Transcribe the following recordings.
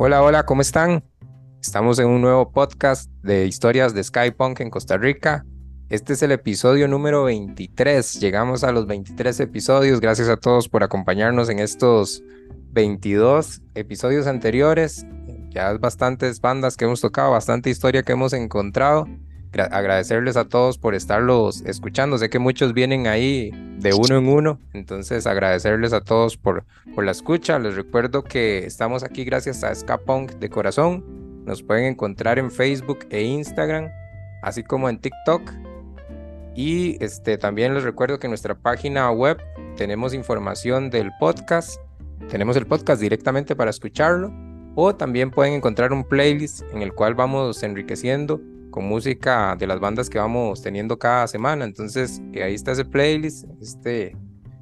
Hola, hola, ¿cómo están? Estamos en un nuevo podcast de historias de Skypunk en Costa Rica. Este es el episodio número 23. Llegamos a los 23 episodios. Gracias a todos por acompañarnos en estos 22 episodios anteriores. Ya bastantes bandas que hemos tocado, bastante historia que hemos encontrado. Agradecerles a todos por estarlos escuchando. Sé que muchos vienen ahí de uno en uno. Entonces agradecerles a todos por, por la escucha. Les recuerdo que estamos aquí gracias a Skapunk de corazón. Nos pueden encontrar en Facebook e Instagram, así como en TikTok. Y este, también les recuerdo que en nuestra página web tenemos información del podcast. Tenemos el podcast directamente para escucharlo. O también pueden encontrar un playlist en el cual vamos enriqueciendo música de las bandas que vamos teniendo cada semana. Entonces, ahí está ese playlist. Este,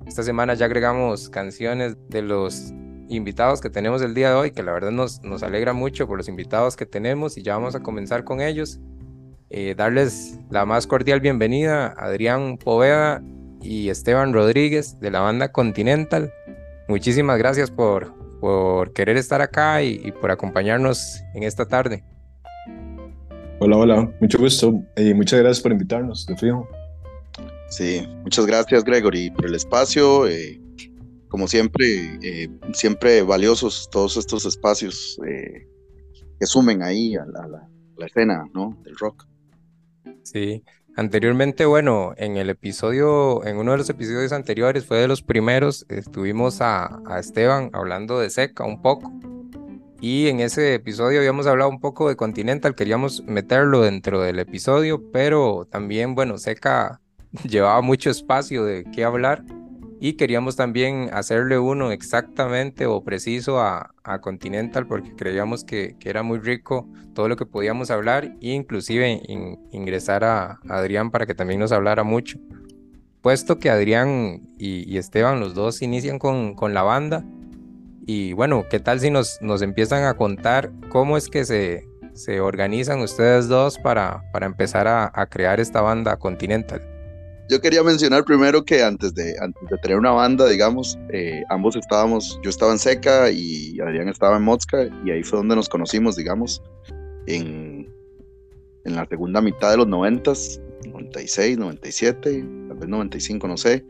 esta semana ya agregamos canciones de los invitados que tenemos el día de hoy, que la verdad nos, nos alegra mucho por los invitados que tenemos y ya vamos a comenzar con ellos. Eh, darles la más cordial bienvenida Adrián Poveda y Esteban Rodríguez de la banda Continental. Muchísimas gracias por, por querer estar acá y por acompañarnos en esta tarde. Hola, hola, mucho gusto y muchas gracias por invitarnos, de fijo. Sí, muchas gracias Gregory por el espacio. Eh, como siempre, eh, siempre valiosos todos estos espacios eh, que sumen ahí a la, escena ¿no? del rock. Sí, anteriormente, bueno, en el episodio, en uno de los episodios anteriores, fue de los primeros, estuvimos a, a Esteban hablando de Seca un poco y en ese episodio habíamos hablado un poco de Continental, queríamos meterlo dentro del episodio, pero también, bueno, Seca llevaba mucho espacio de qué hablar y queríamos también hacerle uno exactamente o preciso a, Continental porque creíamos que, era muy rico todo lo que podíamos hablar e inclusive ingresar a, Adrián para que también nos hablara mucho. Puesto que Adrián y, Esteban, los dos, inician con, con la banda, y bueno, ¿qué tal si nos, nos empiezan a contar cómo es que se, se organizan ustedes dos para, para empezar a, crear esta banda Continental? Yo quería mencionar primero que antes de, antes de tener una banda, digamos, eh, ambos estábamos, yo estaba en Seca y Adrián estaba en Mosca y ahí fue donde nos conocimos, digamos, en, en la segunda mitad de los noventas, 96, 97, tal vez 95, no sé.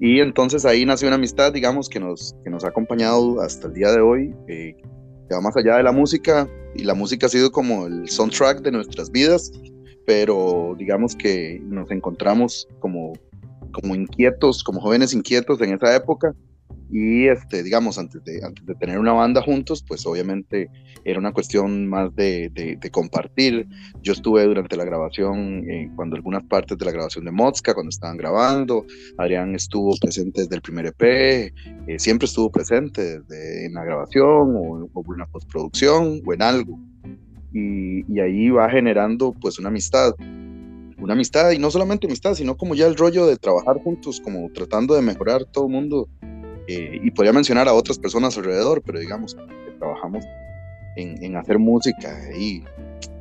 Y entonces ahí nació una amistad, digamos, que nos, que nos ha acompañado hasta el día de hoy, eh, que va más allá de la música, y la música ha sido como el soundtrack de nuestras vidas, pero digamos que nos encontramos como, como inquietos, como jóvenes inquietos en esa época, y este, digamos, antes de, antes de tener una banda juntos, pues obviamente era una cuestión más de, de, compartir. Yo estuve durante la grabación, eh, cuando algunas partes de la grabación de Mozca, cuando estaban grabando, Adrián estuvo presente desde el primer EP, eh, siempre estuvo presente desde en la grabación o, o, en postproducción o en algo. Y, y ahí va generando pues una amistad una amistad y no solamente amistad, sino como ya el rollo de trabajar juntos, como tratando de mejorar todo el mundo eh, y podría mencionar a otras personas alrededor, pero digamos que trabajamos en, en hacer música y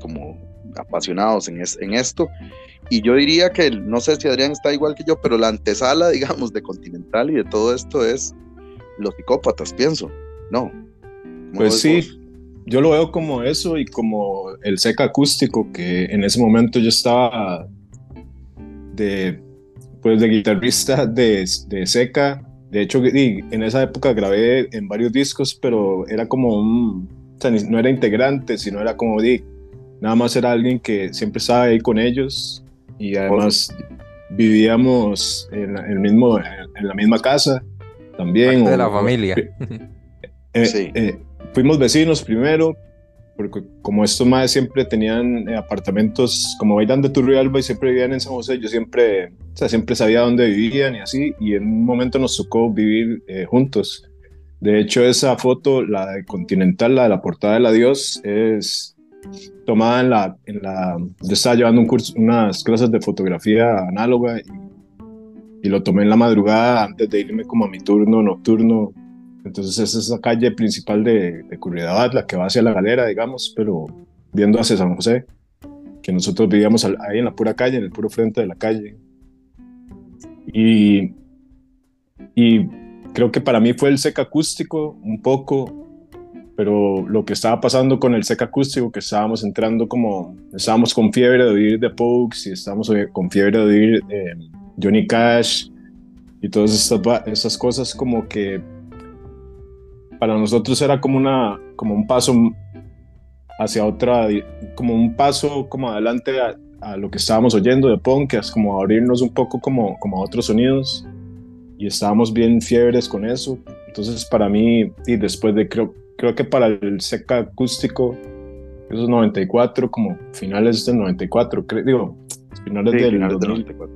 como apasionados en, en, esto. Y yo diría que, no sé si Adrián está igual que yo, pero la antesala, digamos, de Continental y de todo esto es los psicópatas, pienso. No. Pues sí, yo lo veo como eso y como el seca acústico, que en ese momento yo estaba de, pues de guitarrista de, de seca de hecho, en esa época grabé en varios discos, pero era como un, o sea, no era integrante, sino era como, di, nada más era alguien que siempre estaba ahí con ellos y además vivíamos en, el mismo, en la misma casa también. de la familia. Eh, sí. Eh, fuimos vecinos primero, porque como estos más siempre tenían eh, apartamentos como Bailán de Turrialba y siempre vivían en San José, yo siempre, o sea, siempre sabía dónde vivían y así, y en un momento nos tocó vivir eh, juntos. De hecho, esa foto, la de Continental, la de la portada del adiós, es tomada en la, en la yo estaba llevando un curso, unas clases de fotografía análoga y, y lo tomé en la madrugada antes de irme como a mi turno nocturno entonces esa es la calle principal de, de Curridabat, la que va hacia la galera, digamos, pero viendo hacia San José, que nosotros vivíamos ahí en la pura calle, en el puro frente de la calle. Y, y creo que para mí fue el seca acústico un poco, pero lo que estaba pasando con el seca acústico, que estábamos entrando como, estábamos con fiebre de oír The Pokes y estábamos con fiebre de oír eh, Johnny Cash y todas estas, estas cosas como que para nosotros era como, una, como un paso hacia otra, como un paso como adelante a, lo que estábamos oyendo de punk, que es como abrirnos un poco como, como a otros sonidos y estábamos bien fiebres con eso. Entonces para mí, y después de creo, creo que para el seca acústico, esos 94, como finales del 94, creo, digo, finales del finales 2004.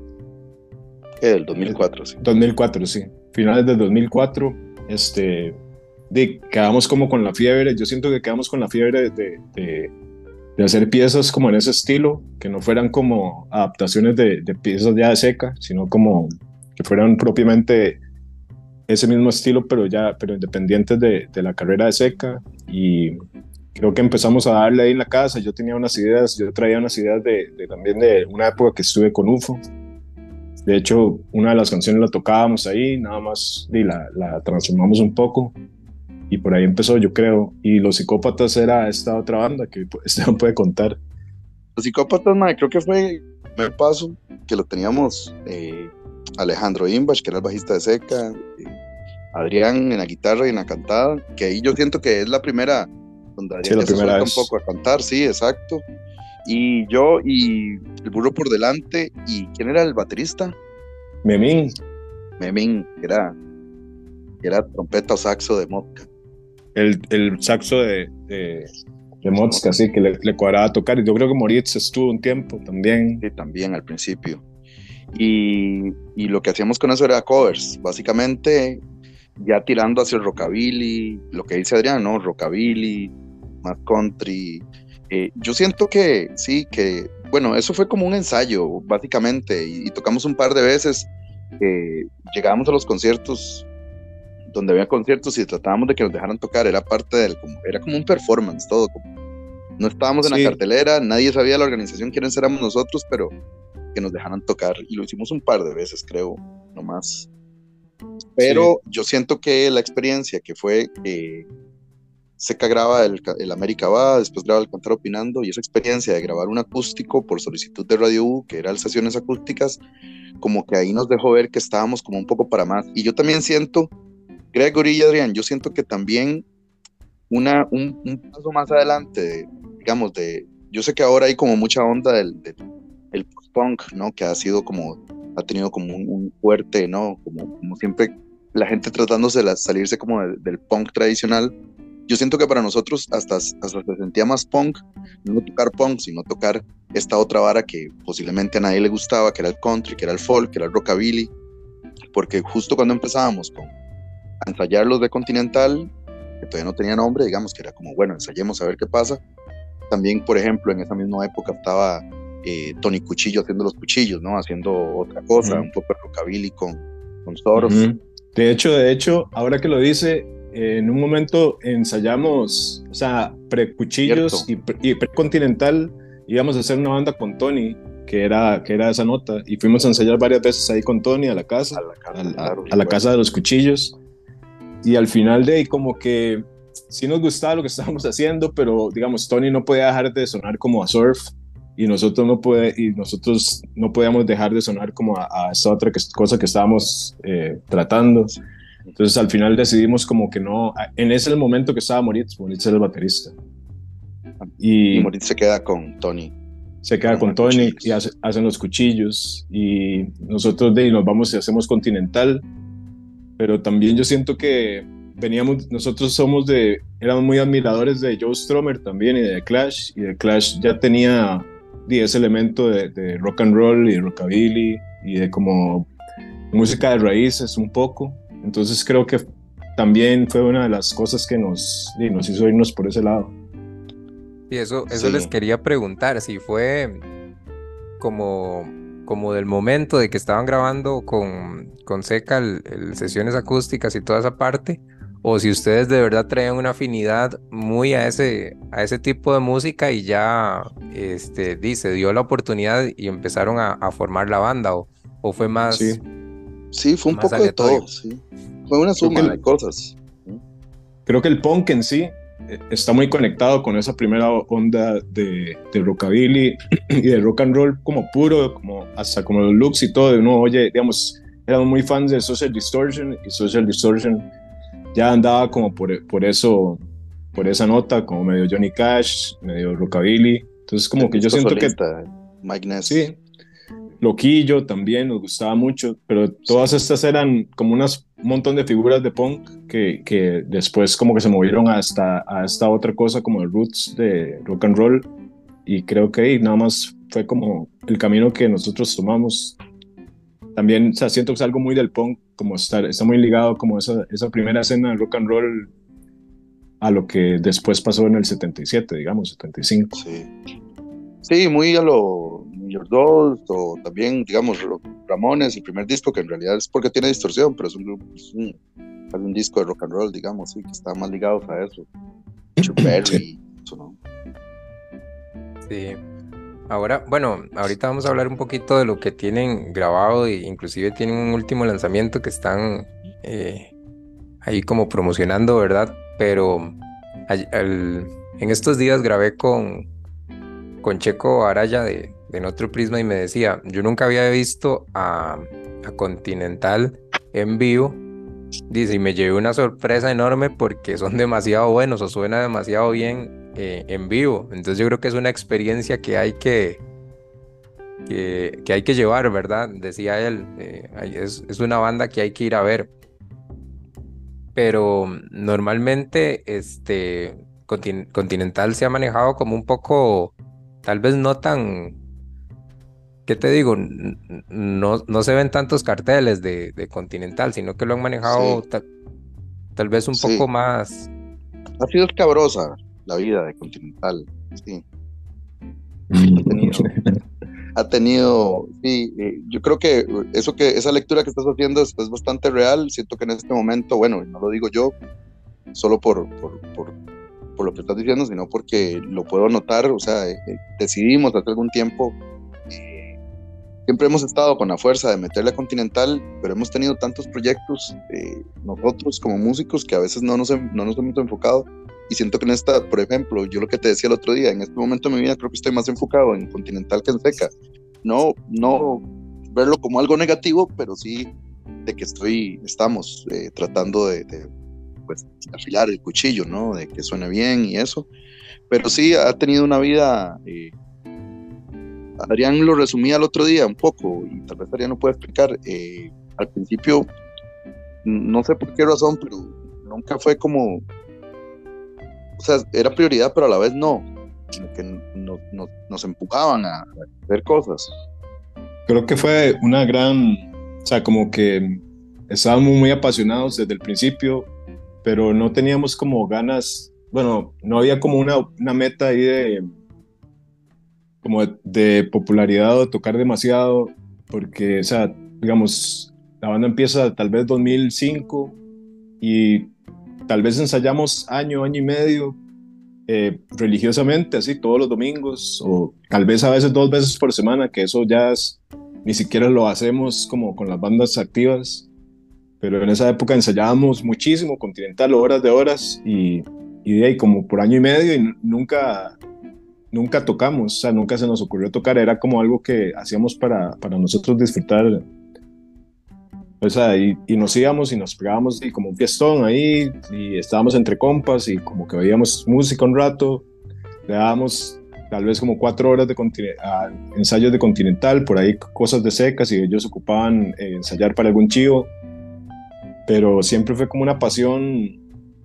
Del 2004, sí. 2004, sí. Finales del 2004, este, de, quedamos como con la fiebre, yo siento que quedamos con la fiebre de, de, de hacer piezas como en ese estilo, que no fueran como adaptaciones de, de piezas ya de seca, sino como que fueran propiamente ese mismo estilo, pero ya, pero independientes de, de, la carrera de Seca. Y creo que empezamos a darle ahí en la casa. Yo tenía unas ideas, yo traía unas ideas de, también de una época que estuve con UFO. De hecho, una de las canciones la tocábamos ahí, nada más y la, la transformamos un poco. Y por ahí empezó, yo creo. Y Los Psicópatas era esta otra banda que Esteban puede contar. Los Psicópatas, madre, creo que fue el primer paso que lo teníamos eh, Alejandro Imbach, que era el bajista de Seca, Adrián en la guitarra y en la cantada, que ahí yo siento que es la primera donde Adrián se suelta un poco a cantar, sí, exacto. Y yo y el burro por delante, ¿y quién era el baterista? Memín. Memín, que era, era trompeta o saxo de Motka. El, el saxo de, de, de sí, que le, le, cuadraba tocar. Y yo creo que Moritz estuvo un tiempo también. Sí, también al principio. Y, y, lo que hacíamos con eso era covers, básicamente ya tirando hacia el rockabilly, lo que dice Adrián, ¿no? Rockabilly, más country. Eh, yo siento que sí, que, bueno, eso fue como un ensayo, básicamente, y, tocamos un par de veces. Eh, llegábamos a los conciertos donde había conciertos y tratábamos de que nos dejaran tocar, era parte del, como, era como un performance, todo. no estábamos en la cartelera, nadie sabía la organización quiénes éramos nosotros, pero que nos dejaran tocar y lo hicimos un par de veces, creo, nomás. Pero yo siento que la experiencia que fue que Seca graba el, el, América Va, después graba el Cantar Opinando, y esa experiencia de grabar un acústico por solicitud de Radio U, que eran sesiones acústicas, como que ahí nos dejó ver que estábamos como un poco para más. Y yo también siento, Gregory y Adrián, yo siento que también una, un, un paso más adelante, digamos, de, yo sé que ahora hay como mucha onda del, del el post-punk, ¿no? Que ha sido como ha tenido como un, fuerte, ¿no? Como, como, siempre la gente tratándose de salirse como del punk tradicional. Yo siento que para nosotros hasta, hasta se sentía más punk, no tocar punk, sino tocar esta otra vara que posiblemente a nadie le gustaba, que era el country, que era el folk, que era el rockabilly, porque justo cuando empezábamos con a ensayar los de Continental, que todavía no tenía nombre, digamos que era como, bueno, ensayemos a ver qué pasa. También, por ejemplo, en esa misma época estaba eh, Tony Cuchillo haciendo los cuchillos, ¿no? Haciendo otra cosa, un poco rockabilly con, con Soros. De hecho, de hecho, ahora que lo dice, en un momento ensayamos, o sea, pre-cuchillos y, pre-continental, íbamos a hacer una banda con Tony, que era, que era esa nota, y fuimos a ensayar varias veces ahí con Tony a la casa, a la casa, a, la casa de los cuchillos, y al final de ahí como que sí nos gustaba lo que estábamos haciendo, pero digamos, Tony no podía dejar de sonar como a surf, y nosotros no, puede, y nosotros no podíamos dejar de sonar como a, esa otra cosa que estábamos eh, tratando. Entonces al final decidimos como que no, en ese el momento que estaba Moritz, Moritz era el baterista. Y, Moritz se queda con Tony. Se queda con, Tony y hacen los cuchillos y nosotros de ahí nos vamos y hacemos Continental, pero también yo siento que veníamos, nosotros somos de, éramos muy admiradores de Joe Stromer también y de Clash, y de Clash ya tenía ese elemento de, rock and roll y de rockabilly y de como música de raíces un poco. Entonces creo que también fue una de las cosas que nos, nos hizo irnos por ese lado. Y eso, eso les quería preguntar, si fue como, como del momento de que estaban grabando con, con Seca el, sesiones acústicas y toda esa parte, o si ustedes de verdad traían una afinidad muy a ese, a ese tipo de música y ya este, dice, dio la oportunidad y empezaron a, formar la banda, o, o fue más... Sí. sí fue un poco de todo, sí. Fue una suma de cosas. Creo que el punk en sí está muy conectado con esa primera onda de, de, rockabilly y de rock and roll como puro, como hasta como los looks y todo. Uno oye, digamos, éramos muy fans de Social Distortion y Social Distortion ya andaba como por, por eso, por esa nota, como medio Johnny Cash, medio rockabilly. Entonces como que yo siento que... Mike Ness. Sí, Loquillo también nos gustaba mucho, pero todas estas eran como unas un montón de figuras de punk que, que después como que se movieron hasta a esta otra cosa como el roots de rock and roll y creo que nada más fue como el camino que nosotros tomamos. También, o sea, que es algo muy del punk, como estar, está muy ligado como esa, esa primera escena de rock and roll a lo que después pasó en el 77, digamos, 75. Sí, sí muy a lo New Dolls o también, digamos, Ramones, el primer disco, que en realidad es porque tiene distorsión, pero es un, es un, es un disco de rock and roll, digamos, sí, que está más ligado a eso. Chuck Berry, eso, ¿no? Sí. Ahora, bueno, ahorita vamos a hablar un poquito de lo que tienen grabado e inclusive tienen un último lanzamiento que están eh, ahí como promocionando, ¿verdad? Pero en estos días grabé con, con Checo Araya de, en otro prisma y me decía, yo nunca había visto a, Continental en vivo. Dice, y me llevé una sorpresa enorme porque son demasiado buenos o suena demasiado bien eh, en vivo. Entonces yo creo que es una experiencia que hay que, que, hay que llevar, ¿verdad? Decía él, eh, es, es, una banda que hay que ir a ver. Pero normalmente este, Continental se ha manejado como un poco, tal vez no tan ¿qué te digo? No, no se ven tantos carteles de, Continental, sino que lo han manejado tal, vez un poco más. Ha sido escabrosa la vida de Continental, sí. Ha tenido, sí, eh, yo creo que eso que esa lectura que estás haciendo es, bastante real. Siento que en este momento, bueno, no lo digo yo solo por, por, por, por lo que estás diciendo, sino porque lo puedo notar. O sea, eh, eh, decidimos hace algún tiempo siempre hemos estado con la fuerza de meterle a Continental, pero hemos tenido tantos proyectos eh, nosotros como músicos que a veces no nos, no nos hemos enfocado. Y siento que en esta, por ejemplo, yo lo que te decía el otro día, en este momento de mi vida creo que estoy más enfocado en Continental que en Seca. No, no verlo como algo negativo, pero sí de que estoy, estamos eh, tratando de, de pues, afilar el cuchillo, ¿no? De que suene bien y eso. Pero sí ha tenido una vida eh, Adrián lo resumía el otro día un poco, y tal vez Adrián no puede explicar. Eh, al principio, no sé por qué razón, pero nunca fue como. O sea, era prioridad, pero a la vez no. Como que nos empujaban a, hacer cosas. Creo que fue una gran. O sea, como que estábamos muy apasionados desde el principio, pero no teníamos como ganas. Bueno, no había como una, una meta ahí de como de, popularidad o tocar demasiado, porque, o sea, digamos, la banda empieza tal vez 2005 y tal vez ensayamos año, año y medio, eh, religiosamente, así, todos los domingos, o tal vez a veces dos veces por semana, que eso ya ni siquiera lo hacemos como con las bandas activas, pero en esa época ensayábamos muchísimo, Continental, horas de horas, y, y de ahí como por año y medio, y nunca nunca tocamos, o sea, nunca se nos ocurrió tocar, era como algo que hacíamos para, para nosotros disfrutar. O sea, y, nos íbamos y nos pegábamos y como un fiestón ahí y estábamos entre compas y como que veíamos música un rato, le dábamos tal vez como cuatro horas de ensayos de Continental, por ahí cosas de secas y ellos ocupaban eh, ensayar para algún chivo, pero siempre fue como una pasión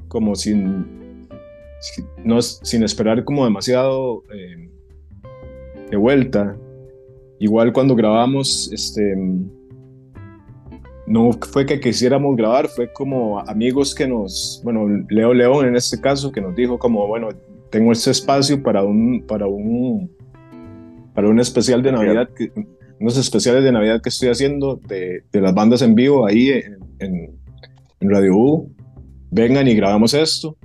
como sin, no, sin esperar como demasiado eh, de vuelta. Igual cuando grabamos, este, no fue que quisiéramos grabar, fue como amigos que nos, bueno, Leo León en este caso, que nos dijo como, bueno, tengo este espacio para un, para un, para un especial de Navidad, que, unos especiales de Navidad que estoy haciendo de, de las bandas en vivo ahí en, en, en Radio U. Vengan y grabamos esto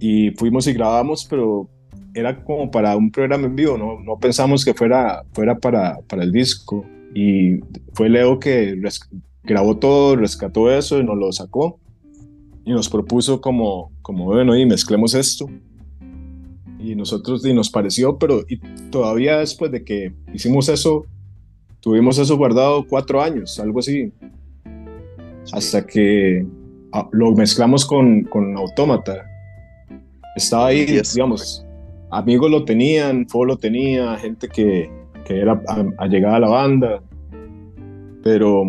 y fuimos y grabamos, pero era como para un programa en vivo, no, no pensamos que fuera, fuera para, para el disco. Y fue Leo que grabó todo, rescató eso y nos lo sacó. y nos propuso como, como bueno, y mezclemos esto. Y nosotros y nos pareció, pero y todavía después de que hicimos eso, tuvimos eso guardado cuatro años, algo así. Hasta que ah, lo mezclamos con, con Autómata. Estaba ahí, digamos, amigos lo tenían, Fo lo tenía, gente que, que era allegada a la banda. Pero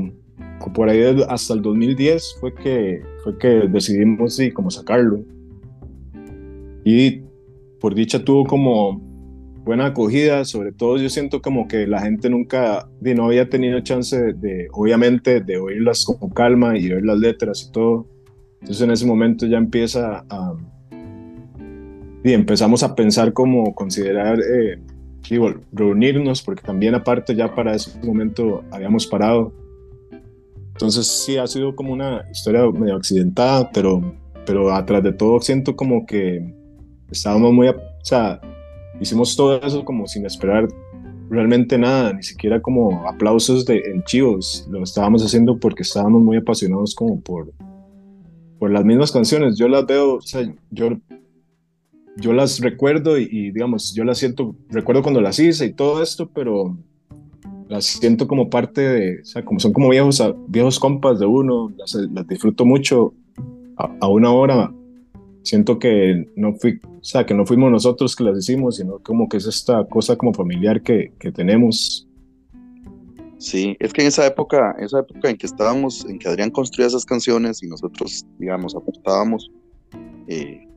por ahí hasta el 2010 fue que, fue que decidimos sí, como sacarlo. Y por dicha tuvo como buena acogida, sobre todo yo siento como que la gente nunca, de, no había tenido chance de, obviamente, de oírlas con calma y ver las letras y todo. Entonces en ese momento ya empieza a... Y empezamos a pensar como considerar, eh, digo, reunirnos, porque también aparte ya para ese momento habíamos parado entonces sí, ha sido como una historia medio accidentada, pero, pero atrás de todo siento como que estábamos muy, o sea, hicimos todo eso como sin esperar realmente nada, ni siquiera como aplausos de, en chivos, lo estábamos haciendo porque estábamos muy apasionados como por, por las mismas canciones. Yo las veo, o sea, yo, yo las recuerdo y, y digamos, yo las siento, recuerdo cuando las hice y todo esto, pero las siento como parte de, o sea, como son como viejos, viejos compas de uno, las, disfruto mucho a, una hora. Siento que no fui, o sea, que no fuimos nosotros que las hicimos, sino como que es esta cosa como familiar que, que tenemos. Sí, es que en esa época, esa época en que estábamos, en que Adrián construía esas canciones y nosotros, digamos, aportábamos, eh,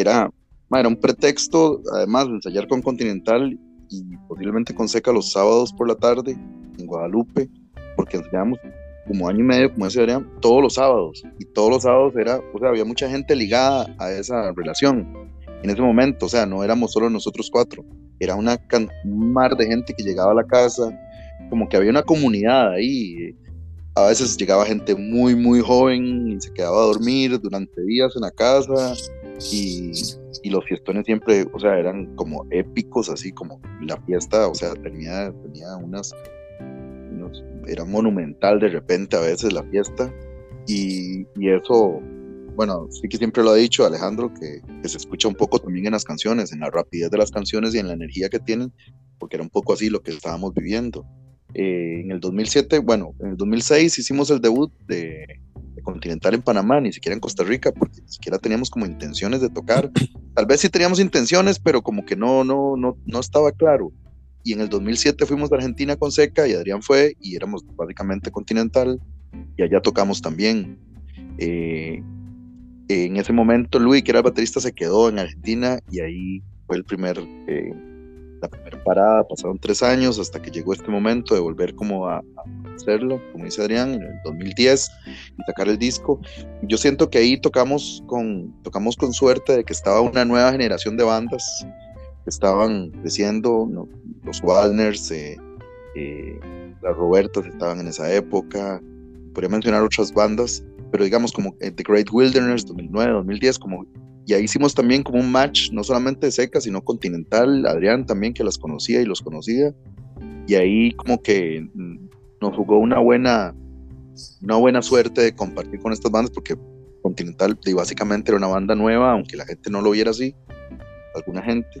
era, era un pretexto, además de ensayar con Continental y posiblemente con Seca los sábados por la tarde en Guadalupe, porque enseñábamos como año y medio, como decía Adrián, todos los sábados. Y todos los sábados era, o sea, había mucha gente ligada a esa relación en ese momento, o sea, no éramos solo nosotros cuatro, era una un mar de gente que llegaba a la casa, como que había una comunidad ahí. A veces llegaba gente muy, muy joven y se quedaba a dormir durante días en la casa y y los fiestones siempre, o sea, eran como épicos, así como la fiesta, o sea, tenía, tenía unas, era monumental de repente a veces la fiesta, y, y, eso, bueno, sí que siempre lo ha dicho Alejandro, que, que, se escucha un poco también en las canciones, en la rapidez de las canciones y en la energía que tienen, porque era un poco así lo que estábamos viviendo. Eh, en el 2007, bueno, en el 2006 hicimos el debut de, Continental en Panamá, ni siquiera en Costa Rica, porque ni siquiera teníamos como intenciones de tocar. Tal vez sí teníamos intenciones, pero como que no, no, no, no estaba claro. Y en el 2007 fuimos de Argentina con Seca y Adrián fue y éramos básicamente Continental y allá tocamos también. Eh, en ese momento Luis, que era el baterista, se quedó en Argentina y ahí fue el primer eh, la primera parada, pasaron tres años hasta que llegó este momento de volver como a, hacerlo, como dice Adrián, en el 2010 y sacar el disco. Yo siento que ahí tocamos con, tocamos con suerte de que estaba una nueva generación de bandas que estaban creciendo, los Walners, eh, eh, las Robertas estaban en esa época, podría mencionar otras bandas, pero digamos como eh, The Great Wilderness 2009, 2010, como y ahí hicimos también como un match, no solamente de Seca, sino continental, Adrián también que las conocía y los conocía, y ahí como que mm, nos jugó una buena, una buena suerte de compartir con estas bandas, porque Continental básicamente era una banda nueva, aunque la gente no lo viera así, alguna gente,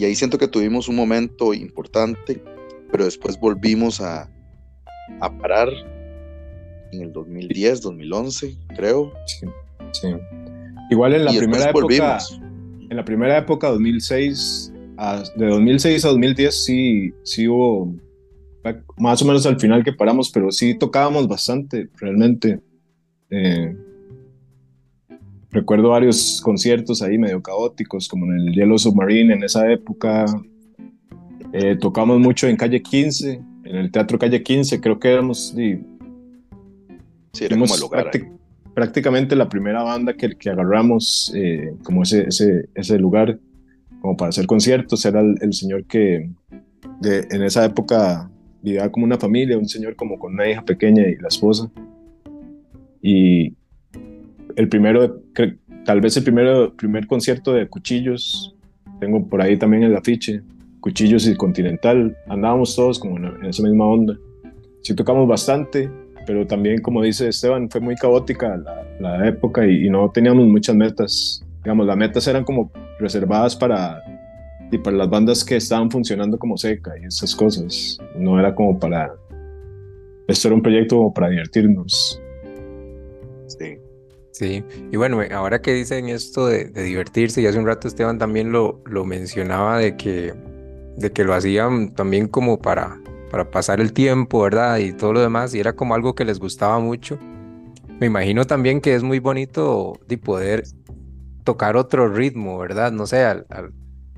y ahí siento que tuvimos un momento importante, pero después volvimos a, a parar en el 2010, 2011, creo. Sí, sí. Igual en la primera época, en la primera época, 2006, de 2006 a 2010 sí, sí hubo más o menos al final que paramos, pero sí tocábamos bastante, realmente. Eh, recuerdo varios conciertos ahí medio caóticos, como en el Yellow Submarine en esa época. Eh, tocamos mucho en Calle 15, en el Teatro Calle 15, creo que éramos... Sí, sí era como el lugar prácticamente la primera banda que, agarramos eh, como ese, ese, lugar como para hacer conciertos era el, señor que en esa época vivía como una familia, un señor como con una hija pequeña y la esposa. Y el primero, tal vez el primero, primer concierto de Cuchillos, tengo por ahí también el afiche, Cuchillos y Continental, andábamos todos como en, esa misma onda. Sí tocamos bastante, pero también, como dice Esteban, fue muy caótica la, la época y, y, no teníamos muchas metas. Digamos, las metas eran como reservadas para, y para las bandas que estaban funcionando como seca y esas cosas. No era como para... Esto era un proyecto como para divertirnos. Sí. Sí, y bueno, ahora que dicen esto de, de, divertirse, y hace un rato Esteban también lo, lo mencionaba de que, de que lo hacían también como para, para pasar el tiempo, ¿verdad? Y todo lo demás, y era como algo que les gustaba mucho. Me imagino también que es muy bonito de poder tocar otro ritmo, ¿verdad? No sé, al,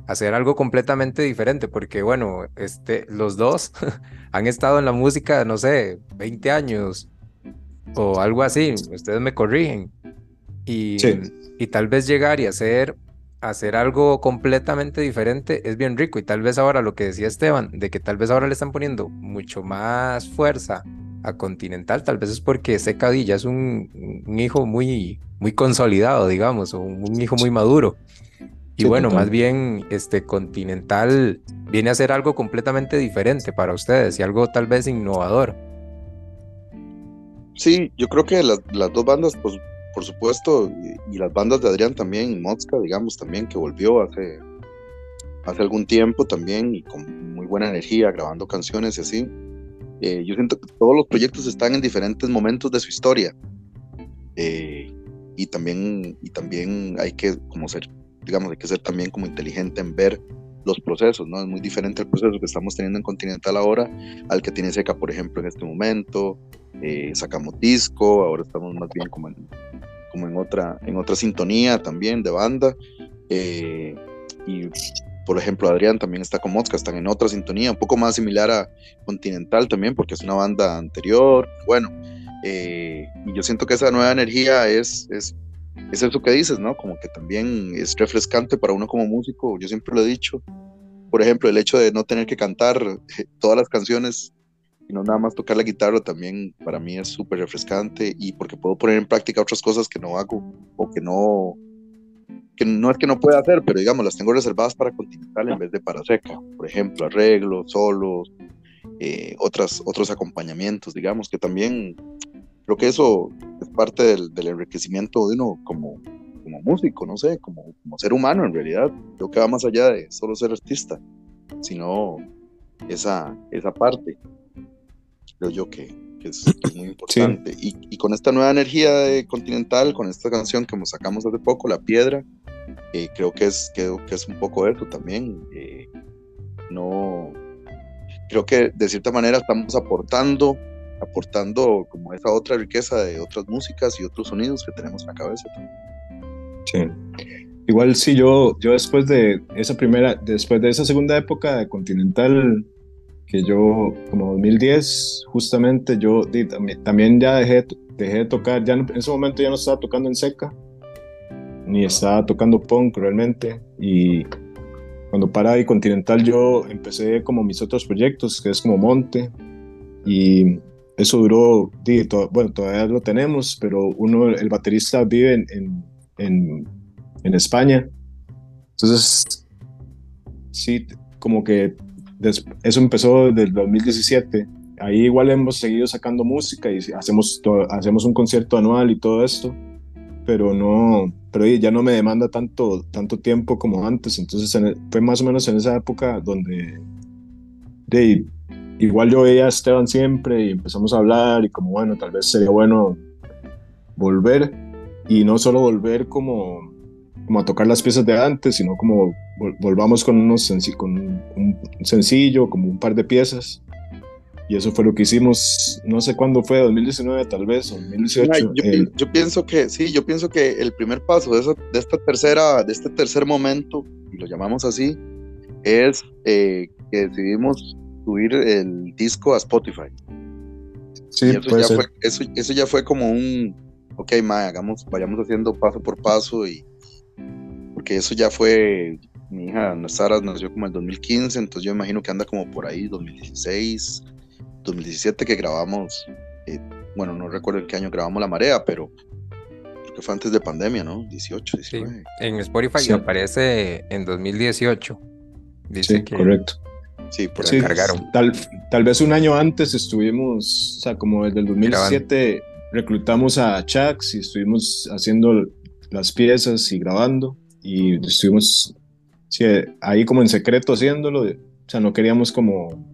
hacer algo completamente diferente, porque bueno, este, los dos han estado en la música, no sé, 20 años o algo así, ustedes me corrigen. Y, y tal vez llegar y hacer hacer algo completamente diferente es bien rico y tal vez ahora lo que decía Esteban, de que tal vez ahora le están poniendo mucho más fuerza a Continental, tal vez es porque Seca ya es un, un, hijo muy, muy consolidado, digamos, o un, hijo muy maduro. Y bueno, más bien este Continental viene a ser algo completamente diferente para ustedes y algo tal vez innovador. Sí, yo creo que las, las dos bandas pues por supuesto, y, las bandas de Adrián también, Mozca, digamos, también, que volvió hace, hace algún tiempo también y con muy buena energía, grabando canciones y así. Eh, yo siento que todos los proyectos están en diferentes momentos de su historia. Eh, y también, y también hay que como ser, digamos, hay que ser también como inteligente en ver los procesos, ¿no? Es muy diferente el proceso que estamos teniendo en Continental ahora al que tiene Seca, por ejemplo, en este momento. Eh, sacamos disco, ahora estamos más bien como en, otra, en otra sintonía también de banda. Eh, y por ejemplo, Adrián también está con Mosca, están en otra sintonía, un poco más similar a Continental también, porque es una banda anterior. Bueno, eh, y yo siento que esa nueva energía es, es, es eso que dices, ¿no? Como que también es refrescante para uno como músico, yo siempre lo he dicho. Por ejemplo, el hecho de no tener que cantar todas las canciones no nada más tocar la guitarra también para mí es súper refrescante y porque puedo poner en práctica otras cosas que no hago o que no que no es que no pueda hacer, pero digamos las tengo reservadas para Continental en vez de para Seca, por ejemplo, arreglos, solos, eh, otras, otros acompañamientos, digamos, que también creo que eso es parte del, del enriquecimiento de uno como, como músico, no sé, como, como ser humano en realidad, creo que va más allá de solo ser artista, sino esa, esa parte creo yo que, es, muy importante. Y, con esta nueva energía de Continental, con esta canción que nos sacamos hace poco, La Piedra, eh, creo, que es, que es un poco eso también. Eh, no, creo que de cierta manera estamos aportando, aportando como esa otra riqueza de otras músicas y otros sonidos que tenemos en la cabeza. Sí. Igual sí, yo, yo después de esa primera, después de esa segunda época de Continental, que yo, como 2010, justamente yo también, ya dejé, dejé de tocar, ya en ese momento ya no estaba tocando en seca, ni estaba tocando punk realmente, y cuando para y Continental yo empecé como mis otros proyectos, que es como Monte, y eso duró, bueno, todavía lo tenemos, pero uno, el baterista vive en, en, en España, entonces sí, como que eso empezó desde el 2017. Ahí igual hemos seguido sacando música y hacemos, hacemos un concierto anual y todo esto, pero no, pero ya no me demanda tanto, tanto tiempo como antes. Entonces e, fue más o menos en esa época donde de, igual yo veía a Esteban siempre y empezamos a hablar y como bueno, tal vez sería bueno volver y no solo volver como como a tocar las piezas de antes, sino como volvamos con, unos con un sencillo, como un par de piezas. Y eso fue lo que hicimos, no sé cuándo fue, 2019 tal vez, o 2018. Eh, yo, pienso que, sí, yo pienso que el primer paso de, de, esta tercera, de este tercer momento, y lo llamamos así, es eh, que decidimos subir el disco a Spotify. Sí, eso, ya Fue, eso, eso, ya fue como un, ok, ma, hagamos, vayamos haciendo paso por paso y, porque eso ya fue, mi hija Sara nació como en 2015, entonces yo imagino que anda como por ahí, 2016, 2017 que grabamos, eh, bueno, no recuerdo en qué año grabamos La Marea, pero creo que fue antes de pandemia, ¿no? 18, 19. En Spotify aparece en 2018. Dice sí, correcto. Sí, por Sí, cargaron. Tal, tal vez un año antes estuvimos, o sea, como desde el 2007, reclutamos a Chax y estuvimos haciendo las piezas y grabando. Y estuvimos ahí como en secreto haciéndolo. O sea, no queríamos como,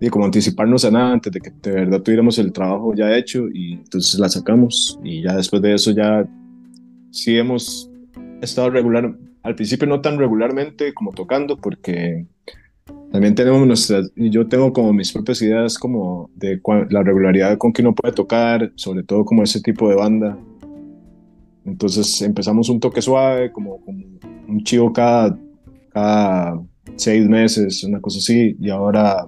y como anticiparnos a nada antes de que de verdad tuviéramos el trabajo ya hecho. Y entonces la sacamos. Y ya después de eso ya sí hemos estado regular. Al principio no tan regularmente como tocando porque también tenemos nuestras, y yo tengo como mis propias ideas como de la regularidad con que uno puede tocar, sobre todo como ese tipo de banda. Entonces empezamos un toque suave, como, como un chivo cada, cada seis meses, una cosa así, y ahora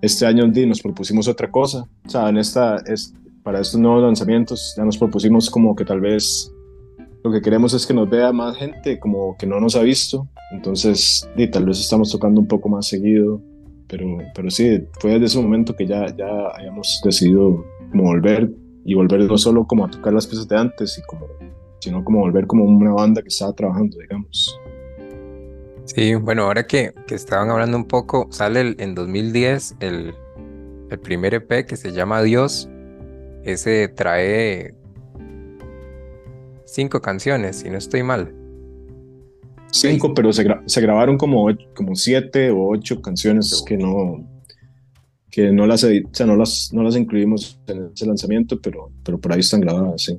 este año nos propusimos otra cosa. O sea, en esta, es, para estos nuevos lanzamientos ya nos propusimos como que tal vez lo que queremos es que nos vea más gente como que no nos ha visto. Entonces, y tal vez estamos tocando un poco más seguido, pero, pero sí, fue desde ese momento que ya, ya hayamos decidido como volver y volver no solo como a tocar las piezas de antes, y como, sino como volver como una banda que estaba trabajando, digamos. Sí, bueno, ahora que, que estaban hablando un poco, sale el, en 2010 el, el primer EP que se llama Dios. Ese trae cinco canciones, si no estoy mal. Cinco, pero se, gra se, grabaron como, como siete o ocho canciones que no, que no las, o sea, no las, no las incluimos en ese lanzamiento, pero, pero por ahí están grabadas, sí.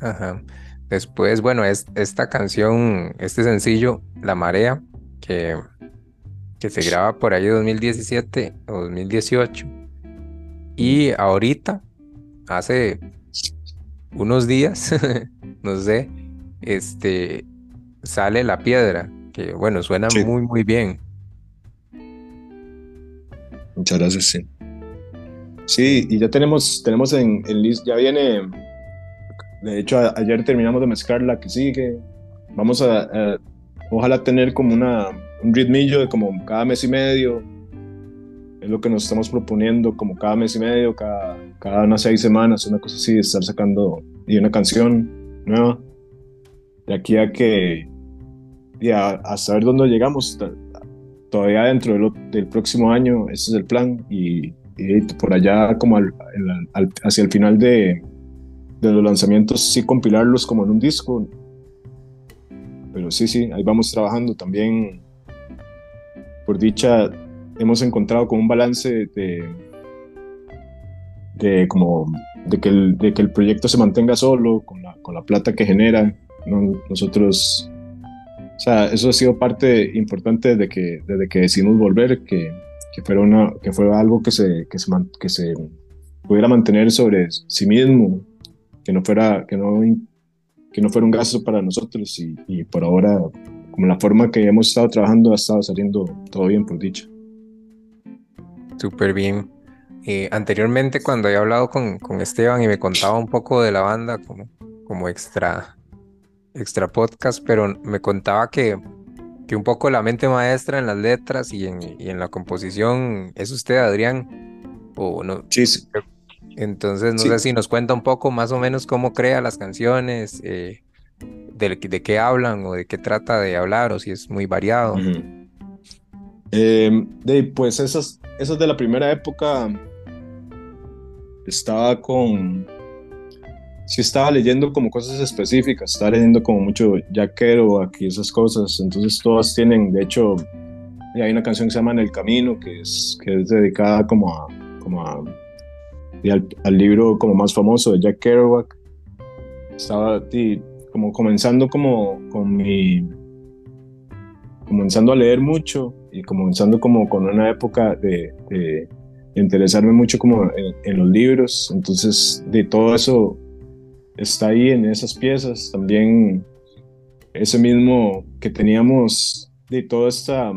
Ajá. Después, bueno, es esta canción, este sencillo, La Marea, que, que se graba por ahí 2017 o 2018. Y ahorita, hace unos días, no sé, este, sale La Piedra, que bueno, suena Sí. muy, muy bien. Muchas gracias, sí. Sí, y ya tenemos, tenemos en, en list, ya viene, de hecho a- ayer terminamos de mezclar la que sigue. Vamos a, a- ojalá tener como una, un ritmillo de como cada mes y medio. Es lo que nos estamos proponiendo, como cada mes y medio, cada, cada unas seis semanas, una cosa así, estar sacando y una canción nueva. De aquí a que, y a, a saber dónde llegamos, ta- todavía dentro del, próximo año, ese es el plan, y, y por allá como al- al- hacia el final de, de los lanzamientos, sí compilarlos como en un disco. Pero sí, sí, ahí vamos trabajando también. Por dicha, hemos encontrado como un balance de, de como de que, el, de que el proyecto se mantenga solo con la, con la plata que genera. ¿no? Nosotros o sea, eso ha sido parte importante desde que, desde que decidimos volver, que, que, fuera una, que fuera algo que se, que, se, que se pudiera mantener sobre sí mismo, que no fuera, que no, que no fuera un gasto para nosotros y, y por ahora, como la forma que hemos estado trabajando, ha estado saliendo todo bien, por dicha. Súper bien. Eh, anteriormente, cuando había hablado con, con Esteban y me contaba un poco de la banda como, como extra, extra podcast, pero me contaba que, que un poco la mente maestra en las letras y en, y en la composición es usted, Adrián. O no, Sí, sí. entonces no Sí. sé si nos cuenta un poco más o menos cómo crea las canciones, eh, de, de qué hablan o de qué trata de hablar, o si es muy variado. Eh, de, pues esas, esas de la primera época estaba con sí estaba leyendo como cosas específicas, estaba leyendo como mucho Jack Kerouac y esas cosas, entonces todas tienen, de hecho, hay una canción que se llama En el Camino, que es, que es dedicada como a, como a, al, al libro como más famoso de Jack Kerouac. Estaba y, como comenzando como con mi, comenzando a leer mucho y comenzando como con una época de, de interesarme mucho como en, en los libros, entonces de todo eso está ahí en esas piezas. También ese mismo que teníamos de toda esta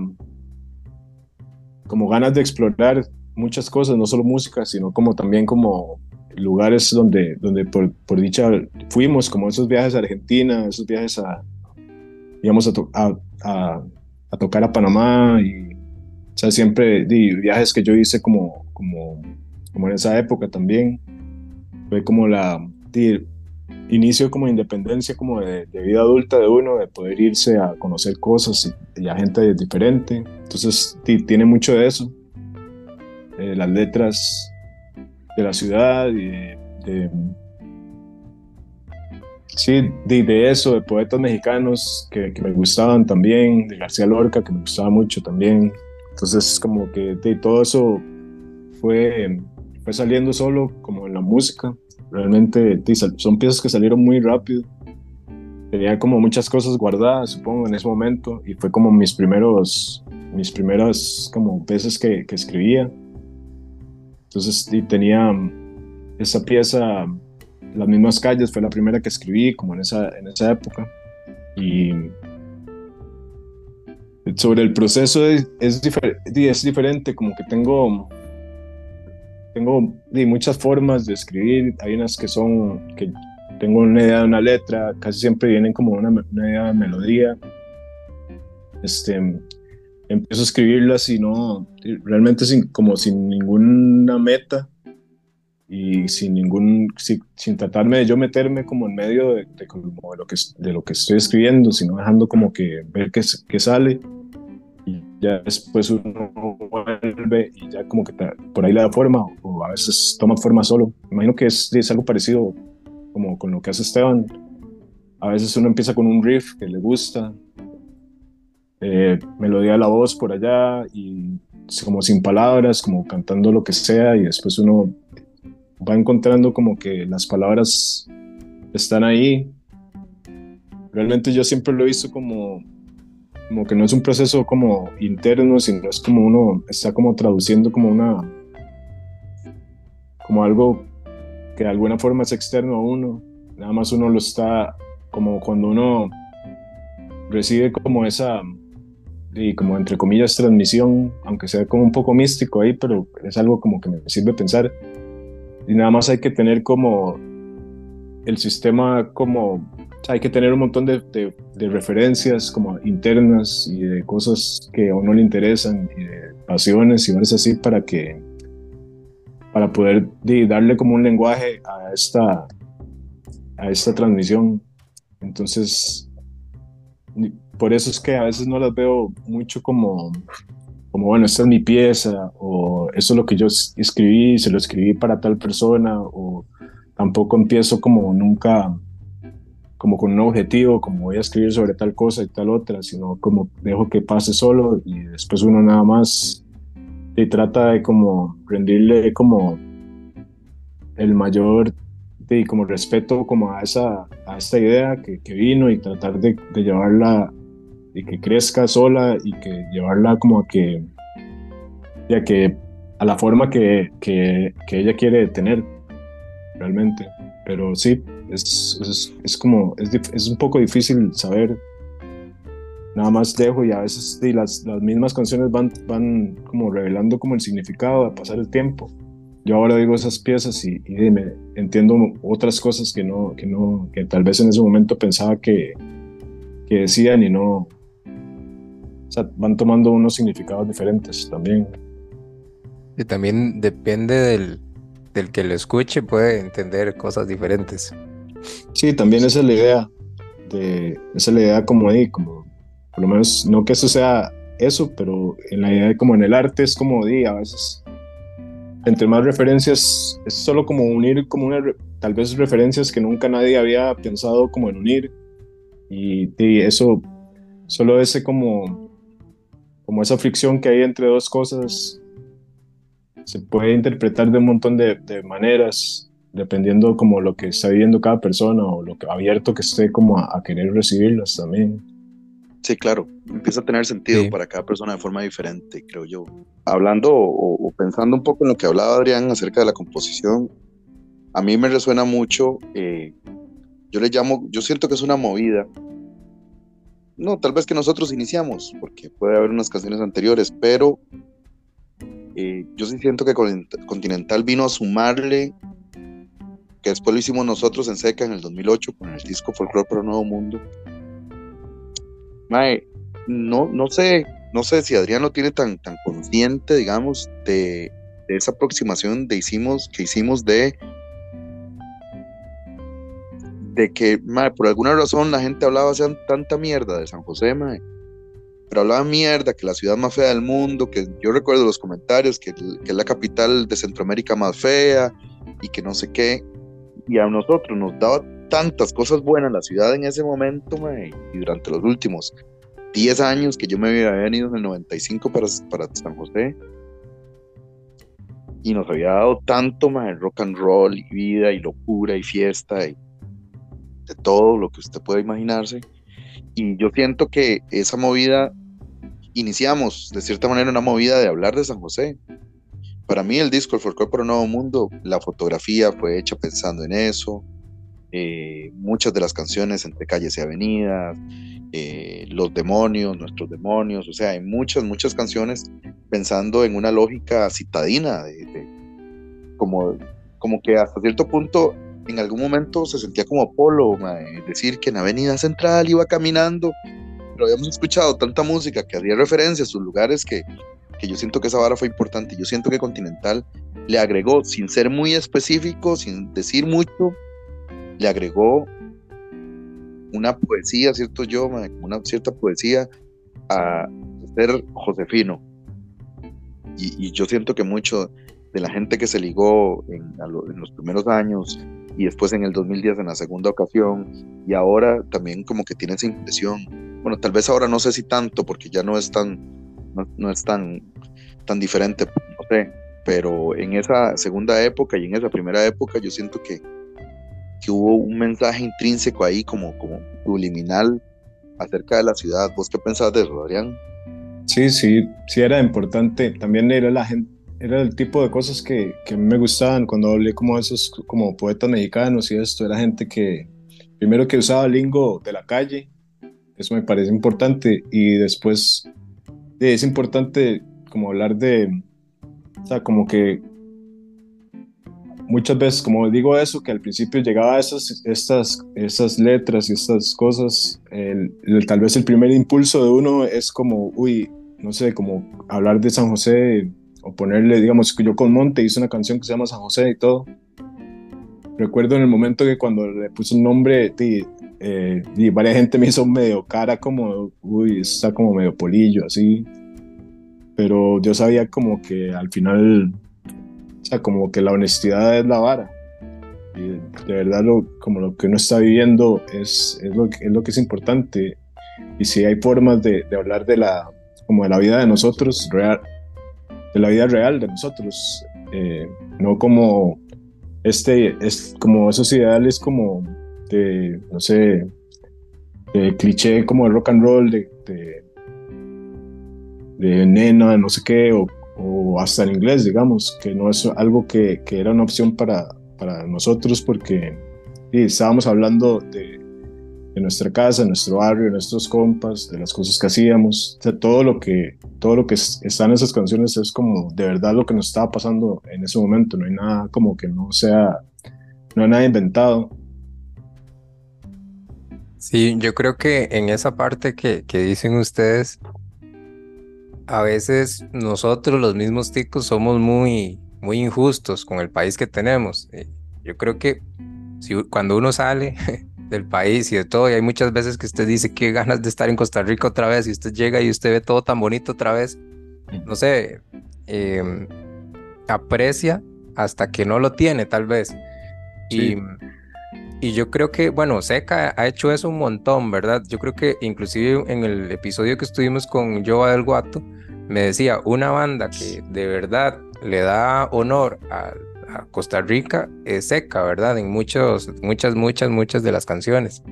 como ganas de explorar muchas cosas, no solo música, sino como también como lugares donde, donde por, dicha fuimos, como esos viajes a Argentina, esos viajes a, íbamos a, a, a, tocar a Panamá y, o sea, siempre viajes que yo hice como, como, como en esa época también. Fue como la, inicio como independencia, como de, vida adulta de uno, de poder irse a conocer cosas y, a gente diferente. Entonces tiene mucho de eso. Eh, las letras de la ciudad y de, sí, de, eso, de poetas mexicanos que, me gustaban también, de García Lorca que me gustaba mucho también. Entonces como que de, todo eso fue, fue saliendo solo como en la música Realmente son piezas que salieron muy rápido. Tenía como muchas cosas guardadas, supongo, en ese momento. Y fue como mis primeros, mis primeras como veces que, que escribía. Entonces tenía esa pieza, Las mismas calles, fue la primera que escribí, como en esa, en esa época. Y sobre el proceso es, es, es diferente, como que tengo tengo muchas formas de escribir. Hay unas que son que tengo una idea de una letra, casi siempre vienen como una, una idea de melodía. Este, empiezo a escribirlas y no, realmente sin, como sin ninguna meta y sin ningún, sin, tratarme de yo meterme como en medio de, de, lo, que, de lo que estoy escribiendo, sino dejando como que ver qué, qué sale ya después uno vuelve y ya como que por ahí le da forma o a veces toma forma solo. Imagino que es, es algo parecido como con lo que hace Esteban. A veces uno empieza con un riff que le gusta, eh, melodía de la voz por allá y como sin palabras, como cantando lo que sea y después uno va encontrando como que las palabras están ahí. Realmente yo siempre lo he visto como como que no es un proceso como interno, sino es como uno está como traduciendo como una, como algo que de alguna forma es externo a uno, nada más uno lo está, como cuando uno recibe como esa, y como entre comillas, transmisión, aunque sea como un poco místico ahí, pero es algo como que me sirve pensar. Y nada más hay que tener como el sistema como hay que tener un montón de, de, referencias como internas y de cosas que a uno le interesan y de pasiones y cosas así para que para poder darle como un lenguaje a esta a esta transmisión. Entonces por eso es que a veces no las veo mucho como como bueno esta es mi pieza o eso es lo que yo escribí se lo escribí para tal persona o tampoco empiezo como nunca como con un objetivo, como voy a escribir sobre tal cosa y tal otra, sino como dejo que pase solo y después uno nada más y trata de como rendirle como el mayor de, como respeto como a esa a esta idea que, que vino y tratar de, de, llevarla y que crezca sola y que llevarla como a que ya que a la forma que, que, que ella quiere tener realmente. Pero sí es, es, como, es, es, un poco difícil saber. Nada más dejo y a veces las, las mismas canciones van, van como revelando como el significado de pasar el tiempo. Yo ahora digo esas piezas y, y entiendo otras cosas que no, que no, que tal vez en ese momento pensaba que, que decían y no, o sea, van tomando unos significados diferentes también. Y también depende del, del que lo escuche, puede entender cosas diferentes. Sí, también esa es la idea. De, esa es la idea como ahí, como por lo menos no que eso sea eso, pero en la idea de como en el arte es como di, a veces entre más referencias es solo como unir como una tal vez referencias que nunca nadie había pensado como en unir y, y eso solo ese como como esa fricción que hay entre dos cosas se puede interpretar de un montón de, de maneras dependiendo como lo que está viviendo cada persona o lo que abierto que esté como a, querer recibirlas también. Sí, claro, empieza a tener sentido para cada persona de forma diferente, creo yo. Hablando o, pensando un poco en lo que hablaba Adrián acerca de la composición, a mí me resuena mucho, eh, yo le llamo, yo siento que es una movida. No, tal vez que nosotros iniciamos, porque puede haber unas canciones anteriores, pero eh, yo sí siento que Continental vino a sumarle que después lo hicimos nosotros en Seca en el 2008 con el disco Folklore para Nuevo Mundo. no, no sé, no sé si Adrián lo tiene tan, tan consciente, digamos, de, esa aproximación de hicimos, que hicimos de de que por alguna razón la gente hablaba tanta mierda de San José, pero hablaba mierda, que la ciudad más fea del mundo, que yo recuerdo los comentarios, que, que es la capital de Centroamérica más fea y que no sé qué. Y a nosotros nos daba tantas cosas buenas la ciudad en ese momento, y durante los últimos 10 años que yo me había venido en el 95 para, para San José, y nos había dado tanto más rock and roll y vida y locura y fiesta y de todo lo que usted pueda imaginarse. Y yo siento que esa movida, iniciamos de cierta manera una movida de hablar de San José. Para mí el disco El Folclore para un Nuevo Mundo, la fotografía fue hecha pensando en eso. Eh, muchas de las canciones entre calles y avenidas, eh, los demonios, nuestros demonios, o sea, hay muchas, muchas canciones pensando en una lógica citadina, de, como, como que hasta cierto punto en algún momento se sentía como Apolo, decir que en Avenida Central iba caminando, pero habíamos escuchado tanta música que hacía referencia a sus lugares que, que yo siento que esa vara fue importante. Yo siento que Continental le agregó, sin ser muy específico, sin decir mucho, le agregó una poesía, ¿cierto yo? Una cierta poesía a ser Josefino. Y, yo siento que mucho de la gente que se ligó en, los primeros años y después en el 2010 en la segunda ocasión y ahora también como que tiene esa impresión. Bueno, tal vez ahora no sé si tanto porque ya no es tan, no, es tan, tan diferente, no sé, pero en esa segunda época y en esa primera época yo siento que, que hubo un mensaje intrínseco ahí como, como subliminal acerca de la ciudad. ¿Vos qué pensás de eso, Adrián? Sí, sí, sí era importante. También era la gente, era el tipo de cosas que, que me gustaban cuando hablé como esos como poetas mexicanos y esto. Era gente que primero que usaba lingo de la calle, eso me parece importante, y después es importante como hablar de, o sea, como que muchas veces, como digo eso, que al principio llegaba a esas, estas, esas letras y estas cosas, tal vez el primer impulso de uno es como, uy, no sé, como hablar de San José o ponerle, digamos, yo con Monte hice una canción que se llama San José y todo. Recuerdo en el momento que cuando le puse un nombre, eh, y varias gente me hizo medio cara como, uy, está como medio polillo, así. Pero yo sabía como que al final o sea, como que la honestidad es la vara. Y de verdad, lo, como lo que uno está viviendo es, es, lo, que, es lo que es importante. Y si hay formas de, de, hablar de la, como de la vida de nosotros, real, de la vida real de nosotros, eh, no como este, es como esos ideales como de, no sé, de cliché como el rock and roll, de, de, nena, no sé qué, o o hasta en inglés, digamos, que no es algo que, que era una opción para, para nosotros porque estábamos hablando de, de, nuestra casa, de nuestro barrio, de nuestros compas, de las cosas que hacíamos, todo lo que, todo lo que está en esas canciones es como de verdad lo que nos estaba pasando en ese momento, no hay nada como que no sea, no hay nada inventado. Sí, yo creo que en esa parte que, que dicen ustedes, a veces nosotros los mismos ticos somos muy, muy injustos con el país que tenemos. Eh, yo creo que si, cuando uno sale del país y de todo, y hay muchas veces que usted dice que ganas de estar en Costa Rica otra vez, y usted llega y usted ve todo tan bonito otra vez, no sé, em, aprecia hasta que no lo tiene, tal vez. Y, y yo creo que, bueno, Seca ha hecho eso un montón, ¿verdad? Yo creo que inclusive en el episodio que estuvimos con Joa del Guato, me decía, una banda que de verdad le da honor a, Costa Rica es Seca, ¿verdad? En muchos, muchas, muchas, muchas de las canciones.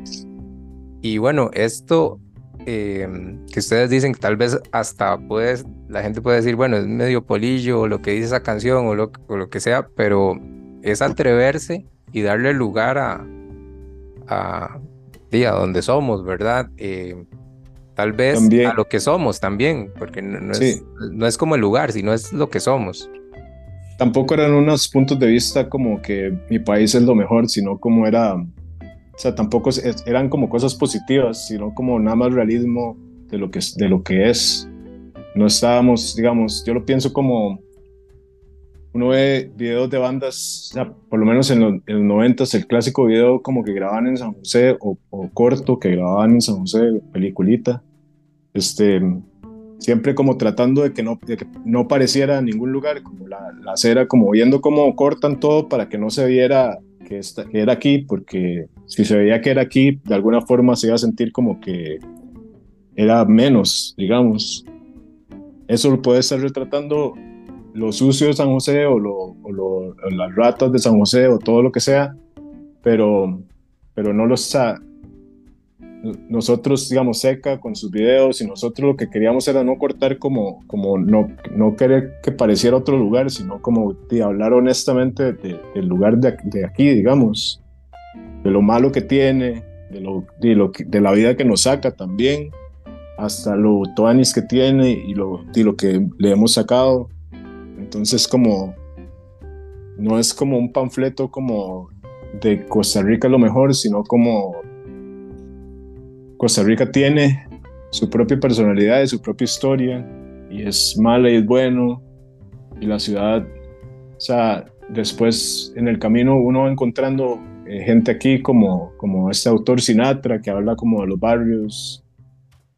Y bueno, esto em, que ustedes dicen que tal vez hasta puedes, la gente puede decir, bueno, es medio polillo o lo que dice esa canción o lo, o lo que sea, pero es atreverse y darle lugar a, a, donde somos, ¿verdad? Eh, tal vez a lo que somos también, porque no, es, no es como el lugar, sino es lo que somos. Tampoco eran unos puntos de vista como que mi país es lo mejor, sino como era, o sea, tampoco eran como cosas positivas, sino como nada más realismo de lo que, de lo que es. No estábamos, digamos, yo lo pienso como uno ve videos de bandas, por lo menos en los, en 90 el clásico video como que grababan en San José o, corto que grababan en San José, peliculita, este, siempre como tratando de que no, no pareciera en ningún lugar, como la, la acera, como viendo cómo cortan todo para que no se viera que, está, que era aquí, porque si se veía que era aquí, de alguna forma se iba a sentir como que era menos, digamos. Eso lo puede estar retratando lo sucio de San José o, lo, las ratas de San José o todo lo que sea, pero, pero no lo está. Nosotros, digamos, Seca con sus videos y nosotros lo que queríamos era no cortar como, como no, no querer que pareciera otro lugar, sino como de hablar honestamente del lugar de, de, aquí, digamos, de lo malo que tiene, de, lo, de, lo, de la vida que nos saca también, hasta lo toanis que tiene y lo, y lo que le hemos sacado entonces como no es como un panfleto como de Costa Rica lo mejor, sino como Costa Rica tiene su propia personalidad y su propia historia y es mala y es bueno y la ciudad, o sea, después en el camino uno va encontrando eh, gente aquí como, como este autor Sinatra que habla como de los barrios,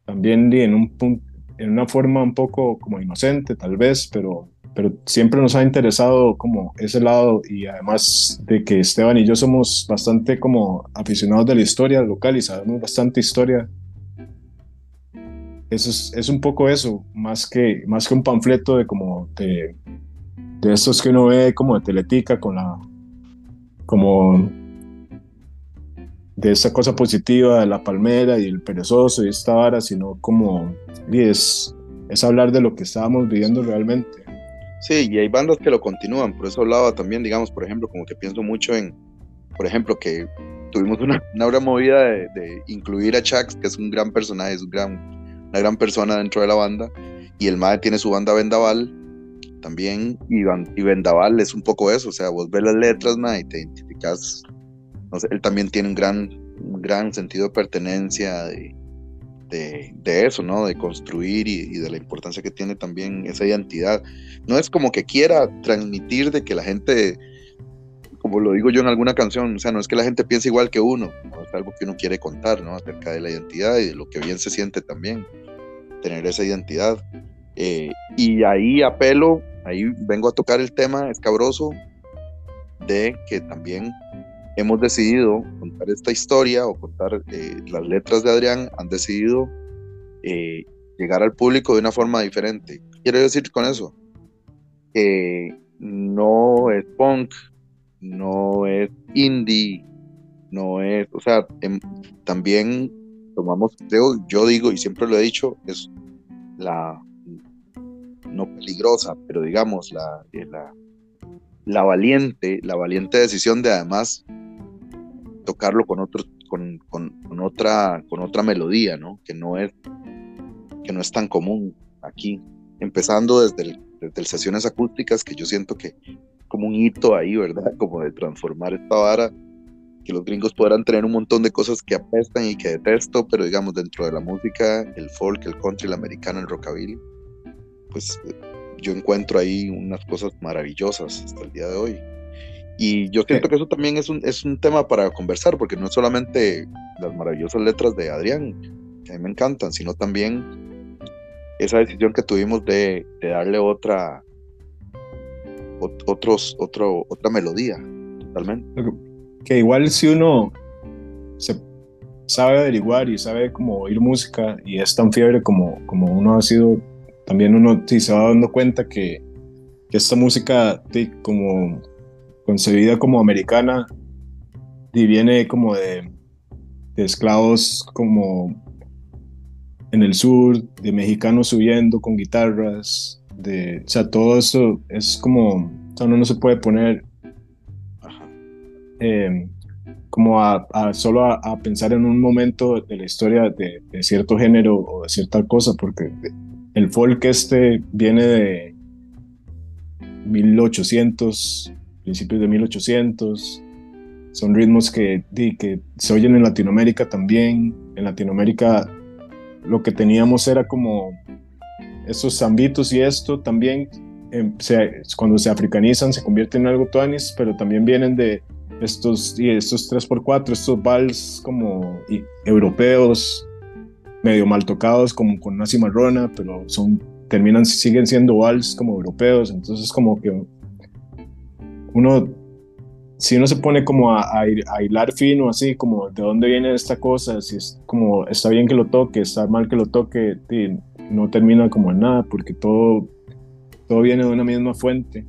también en, un, en una forma un poco como inocente tal vez, pero pero siempre nos ha interesado como ese lado y además de que Esteban y yo somos bastante como aficionados de la historia local y sabemos bastante historia. Eso es, es un poco eso, más que, más que un panfleto de como de, de estos que uno ve como de Teletica con la como de esa cosa positiva de la palmera y el perezoso y esta vara, sino como y es, es hablar de lo que estábamos viviendo realmente. Sí, y hay bandas que lo continúan, por eso hablaba también, digamos, por ejemplo, como que pienso mucho en, por ejemplo, que tuvimos una, una gran movida de, incluir a Chax, que es un gran personaje, es un gran, una gran persona dentro de la banda, y el MAE tiene su banda Vendaval también, y, Vendaval es un poco eso, o sea, vos ves las letras, MAE, y te identificas, no sé, él también tiene un gran, un gran sentido de pertenencia, de, de, eso, ¿no? De construir y, de la importancia que tiene también esa identidad. No es como que quiera transmitir de que la gente, como lo digo yo en alguna canción, o sea, no es que la gente piense igual que uno, es algo que uno quiere contar, ¿no? Acerca de la identidad y de lo que bien se siente también, tener esa identidad. Eh, y ahí apelo, ahí vengo a tocar el tema escabroso de que también hemos decidido contar esta historia o contar eh, las letras de Adrián, han decidido eh, llegar al público de una forma diferente. Quiero decir con eso que no es punk, no es indie, no es, o sea, em, también tomamos, creo, yo digo y siempre lo he dicho, es la, no peligrosa, pero digamos, la, eh, la, la valiente, la valiente decisión de además tocarlo con otro, con, otra, con otra melodía, ¿no? Que no es, que no es tan común aquí. Empezando desde el, desde sesiones acústicas, que yo siento que como un hito ahí, ¿verdad? Como de transformar esta vara, que los gringos podrán tener un montón de cosas que apestan y que detesto, pero digamos dentro de la música, el folk, el country, el americano, el rockabilly, pues yo encuentro ahí unas cosas maravillosas hasta el día de hoy. Y yo siento que eso también es un, es un tema para conversar, porque no es solamente las maravillosas letras de Adrián, que a mí me encantan, sino también esa decisión que tuvimos de, darle otra, otros, otro, otra melodía, totalmente. Que igual si uno se sabe averiguar y sabe cómo oír música y es tan fiebre como, como uno ha sido, también uno sí se va dando cuenta que, que esta música, como concebida como americana y viene como de, esclavos como en el sur, de mexicanos subiendo con guitarras, de, o sea, todo eso es como, o sea, uno no se puede poner eh, como a, solo a, pensar en un momento de la historia de, de, cierto género o de cierta cosa, porque el folk este viene de 1800 principios de 1800. Son ritmos que, que se oyen en Latinoamérica también. En Latinoamérica lo que teníamos era como esos zambitos y esto también em, cuando se africanizan se convierten en algo tuanis, pero también vienen de estos, y estos 3x4, estos vals como europeos, medio mal tocados, como con una cimarrona, pero son, terminan, siguen siendo vals como europeos, entonces como que uno, si uno se pone como a, a, hilar fino, así como de dónde viene esta cosa, si es como está bien que lo toque, está mal que lo toque, no termina como en nada, porque todo, todo viene de una misma fuente.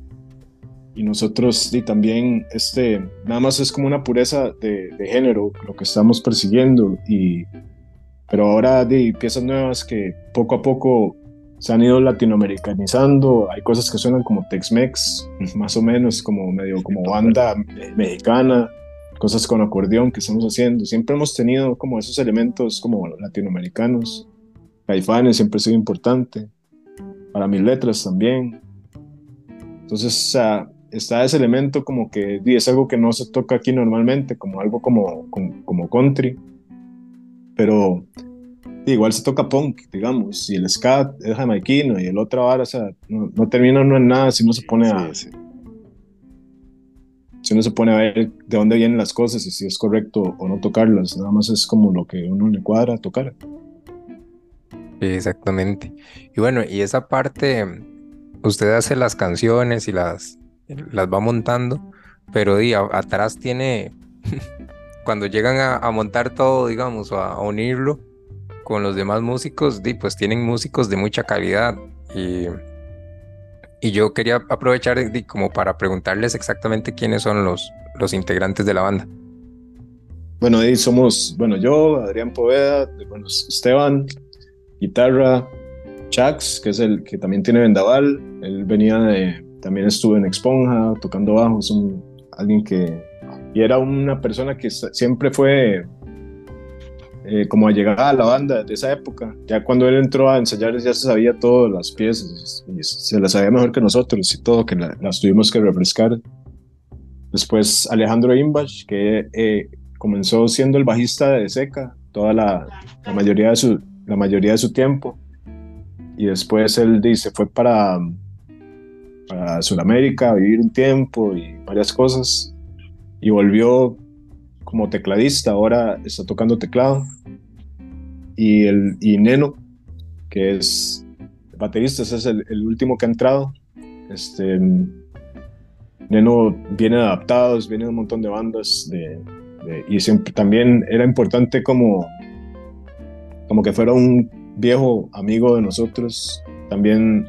Y nosotros y también este nada más es como una pureza de, de, género lo que estamos persiguiendo y pero ahora de piezas nuevas que poco a poco se han ido latinoamericanizando hay cosas que suenan como Tex-Mex más o menos como medio como banda mexicana cosas con acordeón que estamos haciendo. Siempre hemos tenido como esos elementos como latinoamericanos. Caifanes siempre ha sido importante para mis letras también. Entonces, está ese elemento como que es algo que no se toca aquí normalmente, como algo como, como, country, pero igual se toca punk, digamos, y el ska es jamaiquino y el otro ahora, o sea, no, termina uno en nada si uno se pone a... Si uno se pone a ver de dónde vienen las cosas y si es correcto o no tocarlas, nada más es como lo que uno le cuadra tocar. Exactamente. Y bueno, y esa parte, usted hace las canciones y las, las va montando, pero di, atrás tiene, cuando llegan a, montar todo, digamos, o a, unirlo con los demás músicos, di, pues tienen músicos de mucha calidad. Y, y yo quería aprovechar como para preguntarles exactamente quiénes son los, los integrantes de la banda. Bueno, ahí somos, bueno, yo, Adrián Poveda, bueno, Esteban, guitarra, Chax, que es el que también tiene vendaval, él venía de, también estuve en Exponja tocando bajo, es un, alguien que... Y era una persona que siempre fue eh, como allegada a la banda de esa época. Ya cuando él entró a ensayar ya se sabía todas las piezas y se las sabía mejor que nosotros y todo, que las tuvimos que refrescar. Después Alejandro Imbach, que eh, comenzó siendo el bajista de Seca toda la, la, mayoría de su, la mayoría de su tiempo. Y después él se fue para para Sudamérica, a vivir un tiempo y varias cosas. Y volvió como tecladista, ahora está tocando teclado. Y, el, y Neno, que es baterista, ese es el, último que ha entrado. Este, Neno viene adaptado, viene de un montón de bandas de, y siempre también era importante como, como que fuera un viejo amigo de nosotros. También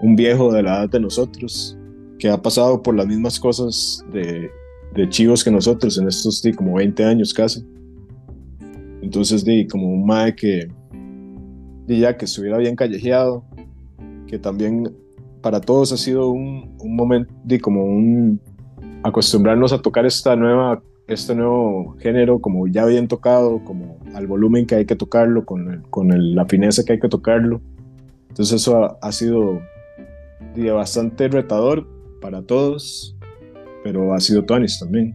un viejo de la edad de nosotros que ha pasado por las mismas cosas de, chivos que nosotros en estos como 20 años casi. Entonces, di, como un mae que di, ya que estuviera bien callejeado, que también para todos ha sido un, un momento, di, como un acostumbrarnos a tocar esta nueva, este nuevo género como ya bien tocado, como al volumen que hay que tocarlo, con, con la fineza que hay que tocarlo. Entonces eso ha sido bastante retador para todos, pero ha sido Tonis también.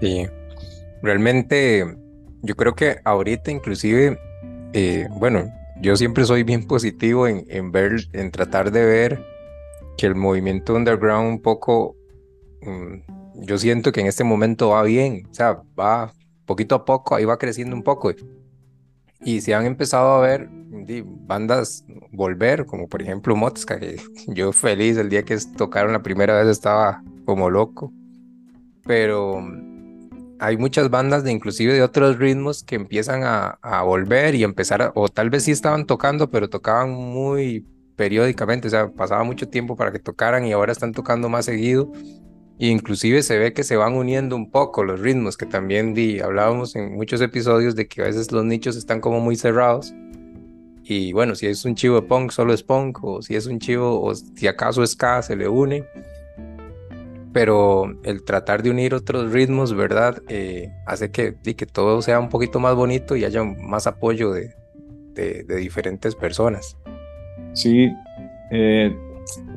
Sí, realmente yo creo que ahorita inclusive, eh, bueno, yo siempre soy bien positivo en, en, ver, en tratar de ver que el movimiento underground un poco, mm, yo siento que en este momento va bien, o sea, va poquito a poco, ahí va creciendo un poco. Y se han empezado a ver bandas volver, como por ejemplo Motska, que yo feliz el día que tocaron la primera vez estaba como loco. Pero hay muchas bandas de inclusive de otros ritmos que empiezan a, a volver y empezar, o tal vez sí estaban tocando, pero tocaban muy periódicamente, o sea, pasaba mucho tiempo para que tocaran y ahora están tocando más seguido inclusive se ve que se van uniendo un poco los ritmos, que también di, hablábamos en muchos episodios de que a veces los nichos están como muy cerrados. Y bueno, si es un chivo de punk, solo es punk, o si es un chivo, o si acaso es ska, se le une. Pero el tratar de unir otros ritmos, ¿verdad? Eh, hace que, que todo sea un poquito más bonito y haya más apoyo de, de, diferentes personas. Sí, eh,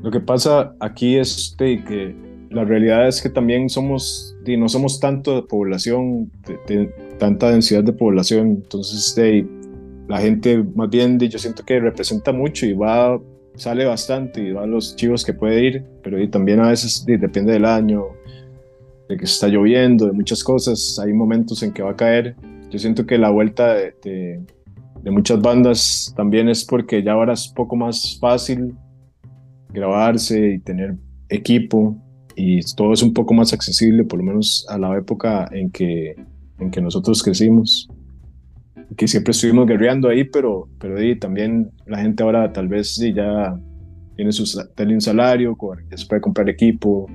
lo que pasa aquí es que la realidad es que también somos, no somos tanto de población, de, tanta densidad de población, entonces de, la gente más bien yo siento que representa mucho y va sale bastante y va a los chivos que puede ir, pero y también a veces depende del año, de que está lloviendo, de muchas cosas, hay momentos en que va a caer. Yo siento que la vuelta de, de, muchas bandas también es porque ya ahora es poco más fácil grabarse y tener equipo y todo es un poco más accesible, por lo menos a la época en que, en que nosotros crecimos que siempre estuvimos guerreando ahí, pero, pero también la gente ahora tal vez ya tiene, su, tiene un salario, ya se puede comprar equipo,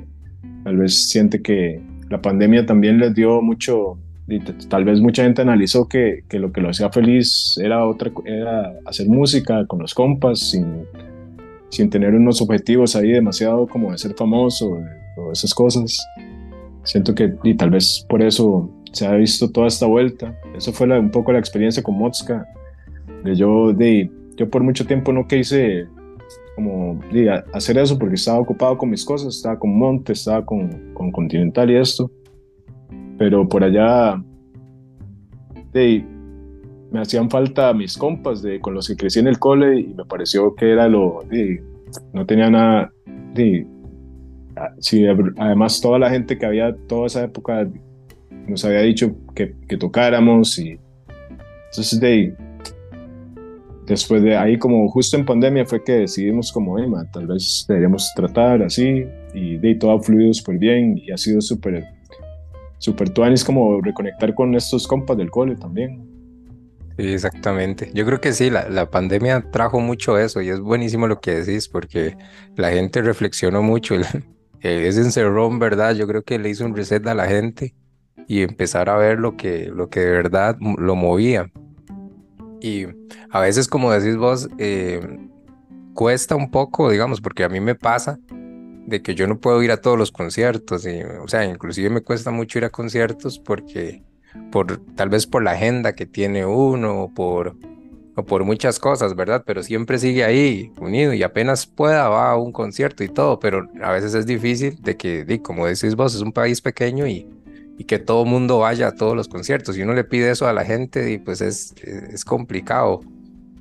tal vez siente que la pandemia también les dio mucho, tal vez mucha gente analizó que, que lo que lo hacía feliz era, otra, era hacer música con los compas, sin, sin tener unos objetivos ahí demasiado como de ser famoso o esas cosas. Siento que y tal vez por eso se ha visto toda esta vuelta. Eso fue un poco la experiencia con Motska. De yo, de, yo por mucho tiempo no quise como hacer eso porque estaba ocupado con mis cosas, estaba con Monte, estaba con, con Continental y esto. Pero por allá de, me hacían falta mis compas de, con los que crecí en el cole y me pareció que era lo, de, no tenía nada, de, además toda la gente que había toda esa época nos había dicho que, tocáramos y entonces de después de ahí como justo en pandemia fue que decidimos como tal vez deberíamos tratar así y de todo ha fluido súper bien y ha sido súper súper tuanis como reconectar con estos compas del cole también exactamente. Yo creo que sí, la, la, pandemia trajo mucho eso y es buenísimo lo que decís porque la gente reflexionó mucho. El, ese encerrón, ¿verdad? Yo creo que le hizo un reset a la gente y empezar a ver lo que, lo que de verdad lo movía. Y a veces, como decís vos, eh, cuesta un poco, digamos, porque a mí me pasa de que yo no puedo ir a todos los conciertos, y, o sea, inclusive me cuesta mucho ir a conciertos porque, por, tal vez por la agenda que tiene uno, o por, o por muchas cosas, ¿verdad? Pero siempre sigue ahí, unido, y apenas pueda va a un concierto y todo, pero a veces es difícil de que, como decís vos, es un país pequeño y, y que todo mundo vaya a todos los conciertos. Y uno le pide eso a la gente y pues es, es complicado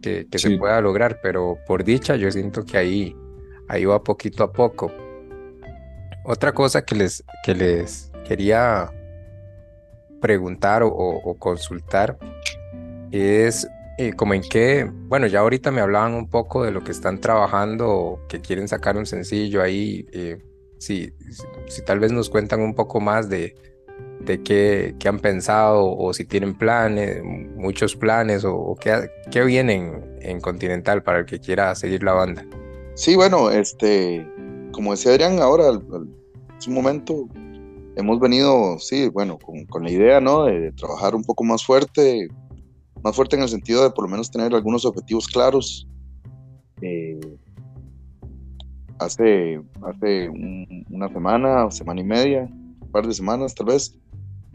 que, que se pueda lograr, pero por dicha yo siento que ahí, ahí va poquito a poco. Otra cosa que les, que les quería preguntar o, consultar es eh, como en qué, bueno, ya ahorita me hablaban un poco de lo que están trabajando, que quieren sacar un sencillo ahí, eh, si, si tal vez nos cuentan un poco más de, de qué, qué, han pensado o si tienen planes, muchos planes o, qué, qué vienen en Continental para el que quiera seguir la banda. Sí, bueno, este, como decía Adrián, ahora es un momento, hemos venido, sí, bueno, con, con la idea, ¿no? De, trabajar un poco más fuerte, más fuerte en el sentido de por lo menos tener algunos objetivos claros. Eh, hace hace una semana, semana y media, un par de semanas tal vez,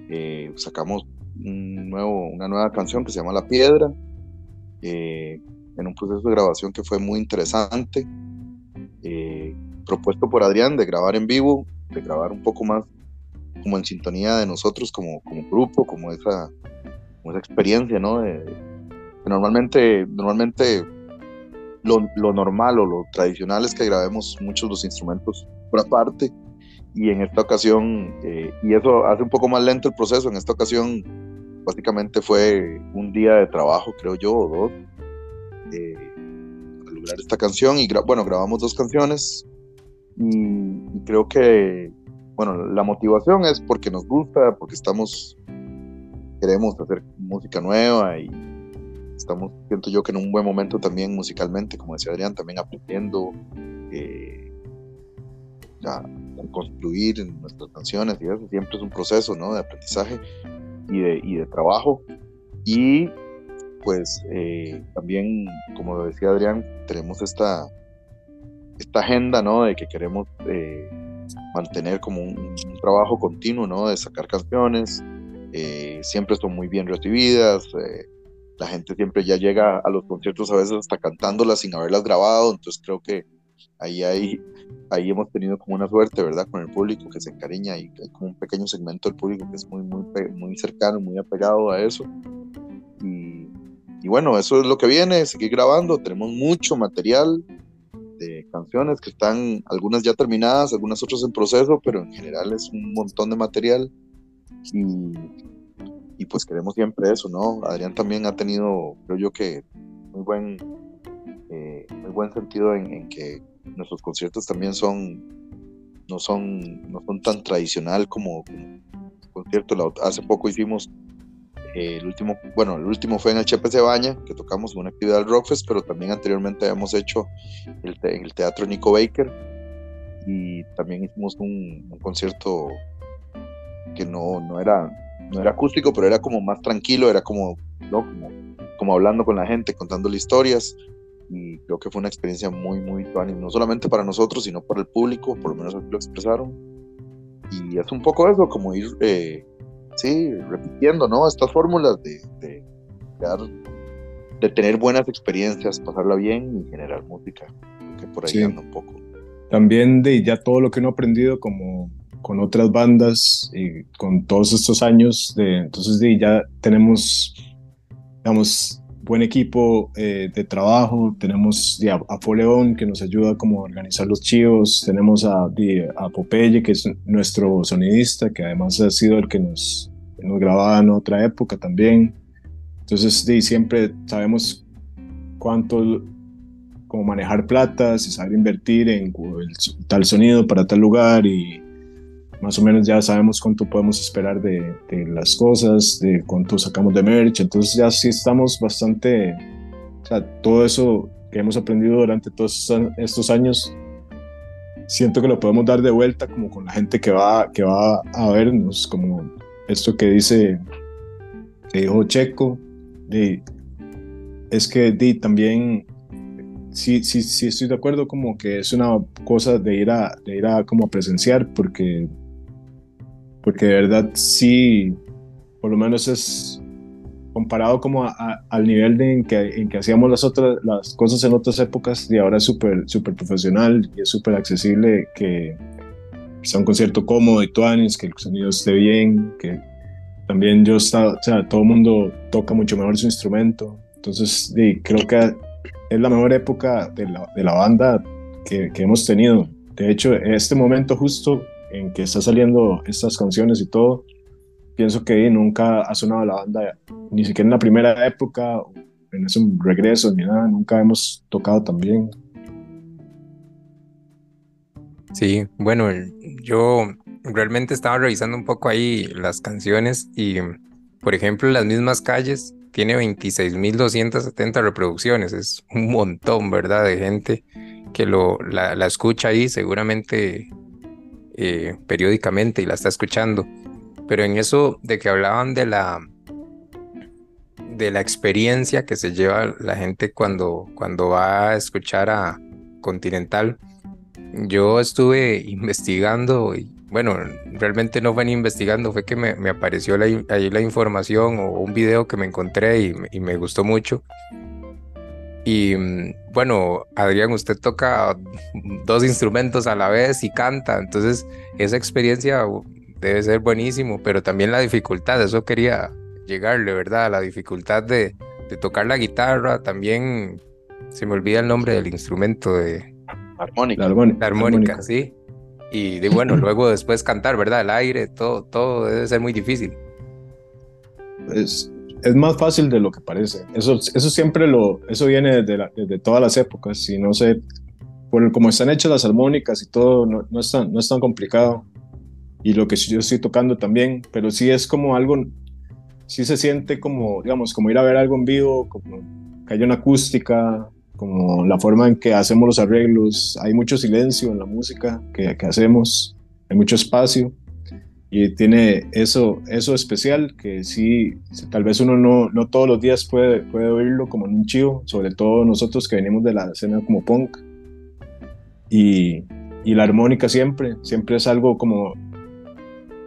eh, sacamos un nuevo, una nueva canción que se llama La Piedra, eh, en un proceso de grabación que fue muy interesante, eh, propuesto por Adrián de grabar en vivo, de grabar un poco más como en sintonía de nosotros como, grupo, como esa, esa experiencia, ¿no? normalmente, normalmente lo, lo, normal o lo tradicional es que grabemos muchos los instrumentos por aparte y en esta ocasión, eh, y eso hace un poco más lento el proceso, en esta ocasión básicamente fue un día de trabajo, creo yo, o dos, eh, para lograr esta canción, y bueno, grabamos dos canciones, y, creo que, bueno, la motivación es porque nos gusta, porque estamos, queremos hacer música nueva y estamos, siento yo que en un buen momento también musicalmente, como decía Adrián, también aprendiendo. Eh, a, construir nuestras canciones y eso siempre es un proceso ¿no? de aprendizaje y de, y de trabajo. Y pues eh, también, como decía Adrián, tenemos esta, esta agenda ¿no? de que queremos eh, mantener como un, trabajo continuo ¿no? de sacar canciones. Eh, siempre son muy bien recibidas. la gente siempre ya llega a los conciertos a veces hasta cantándolas sin haberlas grabado. Entonces creo que ahí hay ahí hemos tenido como una suerte, ¿verdad? Con el público que se encariña y hay como un pequeño segmento del público que es muy, muy, muy cercano, muy apegado a eso. Y, y bueno, eso es lo que viene, seguir grabando, tenemos mucho material de, canciones que están, algunas ya terminadas, algunas otras en proceso, pero en general es un montón de material. Y, y pues queremos siempre eso, ¿no? Adrián también ha tenido, creo yo que, muy buen, eh, muy buen sentido en, que nuestros conciertos también son, no son, no son tan tradicional como, concierto. hace poco hicimos el último, bueno, el último fue en el Chepe se Baña, que tocamos una actividad del Rockfest, pero también anteriormente habíamos hecho el, el Teatro Nico Baker y también hicimos un, concierto que no, no, era, no era acústico, pero era como más tranquilo, era como, ¿no? como, como hablando con la gente, contándole historias creo que fue una experiencia muy, muy y no solamente para nosotros, sino para el público, por lo menos lo expresaron. Y es un poco eso, como ir eh, sí, repitiendo, ¿no? Estas fórmulas de, de, de, tener buenas experiencias, pasarla bien y generar música, que por ahí anda un poco. También de ya todo lo que uno ha aprendido como con otras bandas y con todos estos años, de, entonces de, ya tenemos, digamos, buen equipo eh, de trabajo, tenemos a, a, Foleón que nos ayuda como a organizar los chivos, tenemos a, a Popeye que es nuestro sonidista, que además ha sido el que nos, nos grababa en otra época también. Entonces siempre sabemos cuánto, cómo manejar plata, si saber invertir en tal sonido para tal lugar y más o menos ya sabemos cuánto podemos esperar de, las cosas, de cuánto sacamos de merch, entonces ya sí estamos bastante, o sea, todo eso que hemos aprendido durante todos estos años, siento que lo podemos dar de vuelta como con la gente que va, que va a vernos, como esto que dice, que dijo Checo, de, es que di, también sí, sí, sí estoy de acuerdo como que es una cosa de ir a, de ir a como a presenciar porque porque de verdad sí, por lo menos es comparado como al nivel de en, que, en que hacíamos las otras las cosas en otras épocas y ahora es súper súper profesional y es súper accesible que sea un concierto cómodo y tuanis, que el sonido esté bien, que también yo está, o sea, todo el mundo toca mucho mejor su instrumento, entonces sí, creo que es la mejor época de la, de la banda que, que hemos tenido. De hecho, este momento justo en que está saliendo estas canciones y todo, pienso que nunca ha sonado la banda, ni siquiera en la primera época, en ese regreso, ni nada, nunca hemos tocado tan bien. Sí, bueno, yo realmente estaba revisando un poco ahí las canciones y, por ejemplo, las mismas calles tiene 26.270 reproducciones, es un montón, ¿verdad? De gente que lo, la, la escucha ahí, seguramente eh, periódicamente y la está escuchando. Pero en eso de que hablaban de la de la experiencia que se lleva la gente cuando, cuando va a escuchar a Continental, yo estuve investigando y bueno, realmente no fue ni investigando, fue que me, apareció ahí la información o un video que me encontré y me gustó mucho y mm, bueno, Adrián, usted toca dos instrumentos a la vez y canta, entonces esa experiencia debe ser buenísimo, pero también la dificultad, eso quería llegarle, ¿verdad? La dificultad de, tocar la guitarra, también se me olvida el nombre del instrumento de... Armónica. La armónica, sí. Y de, bueno, luego después cantar, ¿verdad? El aire, todo, todo debe ser muy difícil. Es, es más fácil de lo que parece. Eso, eso siempre lo, eso viene desde, desde todas las épocas y no sé, por como están hechas las armónicas y todo, no, no, es tan, no es tan complicado. Y lo que yo estoy tocando también, pero sí es como algo, sí se siente como, digamos, como ir a ver algo en vivo, como que acústica, como la forma en que hacemos los arreglos, hay mucho silencio en la música que, que hacemos, hay mucho espacio y tiene eso, eso especial que sí, tal vez uno no, no todos los días puede, puede oírlo como un chivo, sobre todo nosotros que venimos de la escena como punk. Y, y la armónica siempre, siempre es algo como,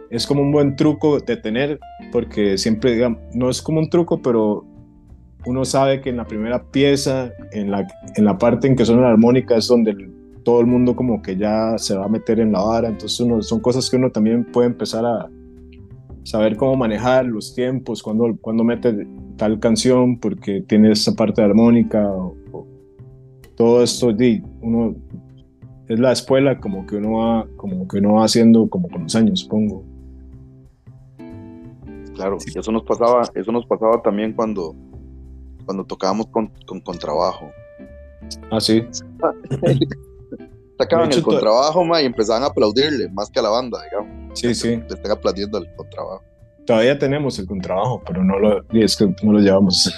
es como un buen truco de tener, porque siempre, digamos, no es como un truco, pero uno sabe que en la primera pieza, en la, en la parte en que suena la armónica es donde todo el mundo como que ya se va a meter en la vara, entonces uno, son cosas que uno también puede empezar a saber cómo manejar los tiempos, cuando, cuando mete tal canción, porque tiene esa parte armónica, o, todo esto, uno es la escuela como que uno va, como que uno va haciendo como con los años, supongo. Claro, y eso nos pasaba, eso nos pasaba también cuando, cuando tocábamos con, con trabajo Ah, sí. Sacaban el contrabajo, ma, y empezaban a aplaudirle más que a la banda, digamos. Sí, sí. Le están aplaudiendo el contrabajo. Todavía tenemos el contrabajo, pero no lo, es que no lo llevamos.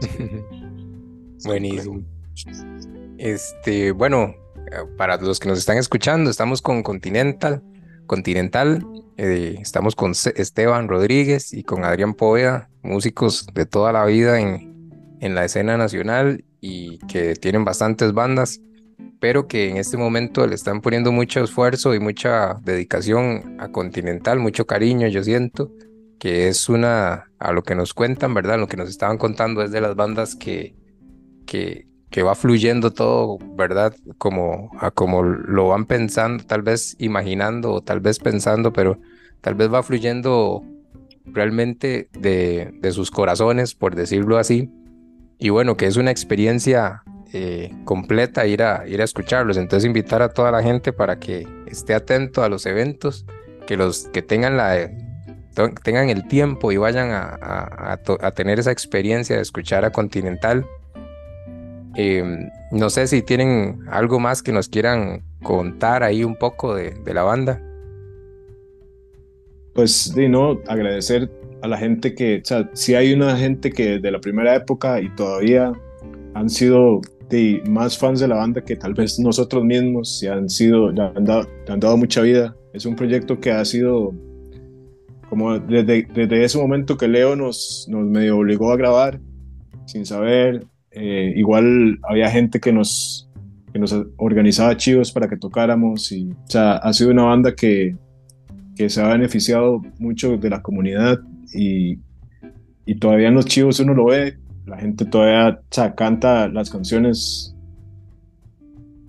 Buenísimo. Este, bueno, para los que nos están escuchando, estamos con Continental. Continental, eh, estamos con Esteban Rodríguez y con Adrián Poveda, músicos de toda la vida en, en la escena nacional y que tienen bastantes bandas, pero que en este momento le están poniendo mucho esfuerzo y mucha dedicación a Continental, mucho cariño, yo siento, que es una, a lo que nos cuentan, ¿verdad? Lo que nos estaban contando es de las bandas que, que, que va fluyendo todo, ¿verdad? Como, a como lo van pensando, tal vez imaginando o tal vez pensando, pero tal vez va fluyendo realmente de, de sus corazones, por decirlo así y bueno, que es una experiencia eh, completa ir a, ir a escucharlos. Entonces invitar a toda la gente para que esté atento a los eventos, que los que tengan la tengan el tiempo y vayan a, tener esa experiencia de escuchar a Continental. Em, no sé si tienen algo más que nos quieran contar ahí un poco de, de la banda. Pues, de no, agradecer a la gente que, o sea, si hay una gente que de la primera época y todavía han sido de, más fans de la banda que tal vez nosotros mismos, y han sido, han dado, han dado mucha vida. Es un proyecto que ha sido como desde, desde ese momento que Leo nos, nos medio obligó a grabar sin saber. Eh, igual había gente que nos, que nos organizaba chivos para que tocáramos y, o sea, ha sido una banda que, que se ha beneficiado mucho de la comunidad y, y todavía en los chivos uno lo ve, la gente todavía canta las canciones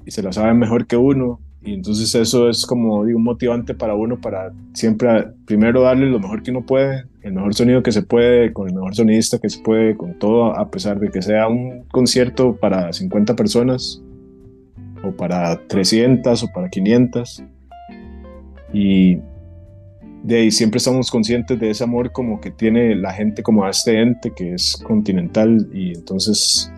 y se las sabe mejor que uno. Y entonces eso es como digo, un motivante para uno para siempre primero darle lo mejor que uno puede, el mejor sonido que se puede, con el mejor sonidista que se puede, con todo, a pesar de que sea un concierto para 50 personas o para 300 o para 500. Y, de ahí siempre estamos conscientes de ese amor como que tiene la gente como a este ente que es continental y entonces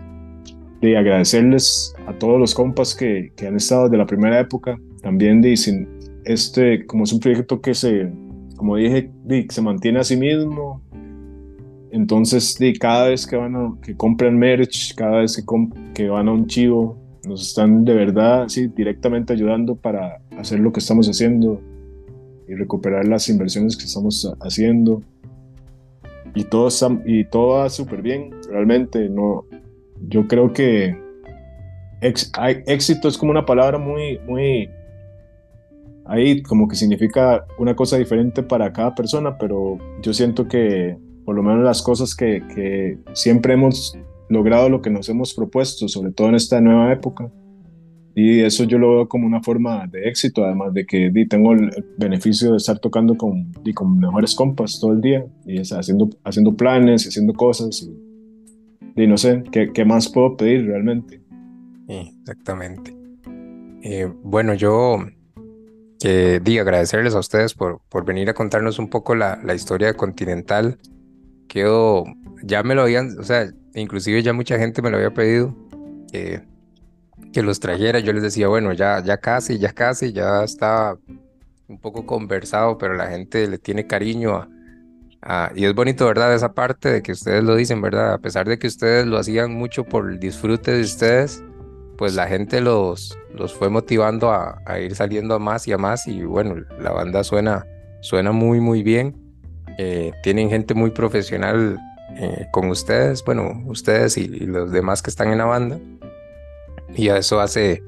de agradecerles a todos los compas que, que han estado de la primera época también sin este como es un proyecto que se como dije de, se mantiene a sí mismo entonces de cada vez que van a, que compran merch cada vez que, que van a un chivo nos están de verdad sí directamente ayudando para hacer lo que estamos haciendo y recuperar las inversiones que estamos haciendo. Y todo, y todo va súper bien, realmente. No, yo creo que éxito es como una palabra muy, muy, ahí como que significa una cosa diferente para cada persona, pero yo siento que por lo menos las cosas que, que siempre hemos logrado lo que nos hemos propuesto, sobre todo en esta nueva época, y eso yo lo veo como una forma de éxito, además de que tengo el beneficio de estar tocando con, con mejores compas todo el día y haciendo, haciendo planes y haciendo cosas. Y, no sé, ¿qué, ¿qué, más puedo pedir realmente? exactamente. Eh, bueno, yo di agradecerles a ustedes por, por venir a contarnos un poco la, la historia de Continental. Quedo, ya me lo habían, o sea, inclusive ya mucha gente me lo había pedido. Eh, que los trajera. Yo les decía, bueno, ya, ya casi, ya casi, ya está un poco conversado, pero la gente le tiene cariño a, y es bonito, ¿verdad? Esa parte de que ustedes lo dicen, ¿verdad? A pesar de que ustedes lo hacían mucho por el disfrute de ustedes, pues la gente los, los fue motivando a, ir saliendo a más y a más y bueno, la banda suena, suena muy, muy bien. Eh, tienen gente muy profesional eh, con ustedes, bueno, ustedes y los demás que están en la banda y eso hace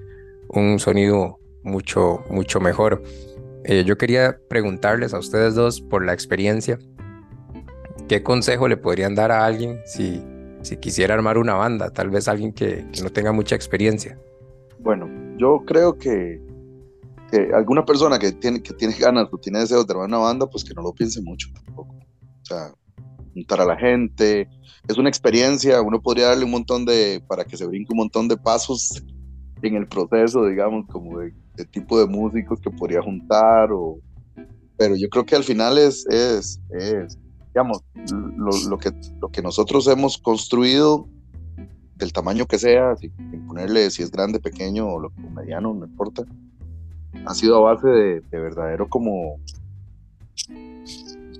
un sonido mucho, mucho mejor. Eh, yo quería preguntarles a ustedes dos por la experiencia, ¿qué consejo le podrían dar a alguien si, si quisiera armar una banda? Tal vez alguien que, no tenga mucha experiencia. Bueno, yo creo que, que, alguna persona que tiene, que tiene ganas o tiene deseos de armar una banda, pues que no lo piense mucho tampoco. O sea, juntar a la gente, es una experiencia, uno podría darle un montón de, para que se brinque un montón de pasos en el proceso, digamos, como de, tipo de músicos que podría juntar, o, pero yo creo que al final es, es, es digamos, lo, lo, que, lo que nosotros hemos construido, del tamaño que sea, sin, ponerle si es grande, pequeño o, lo, mediano, no importa, ha sido a base de, de verdadero como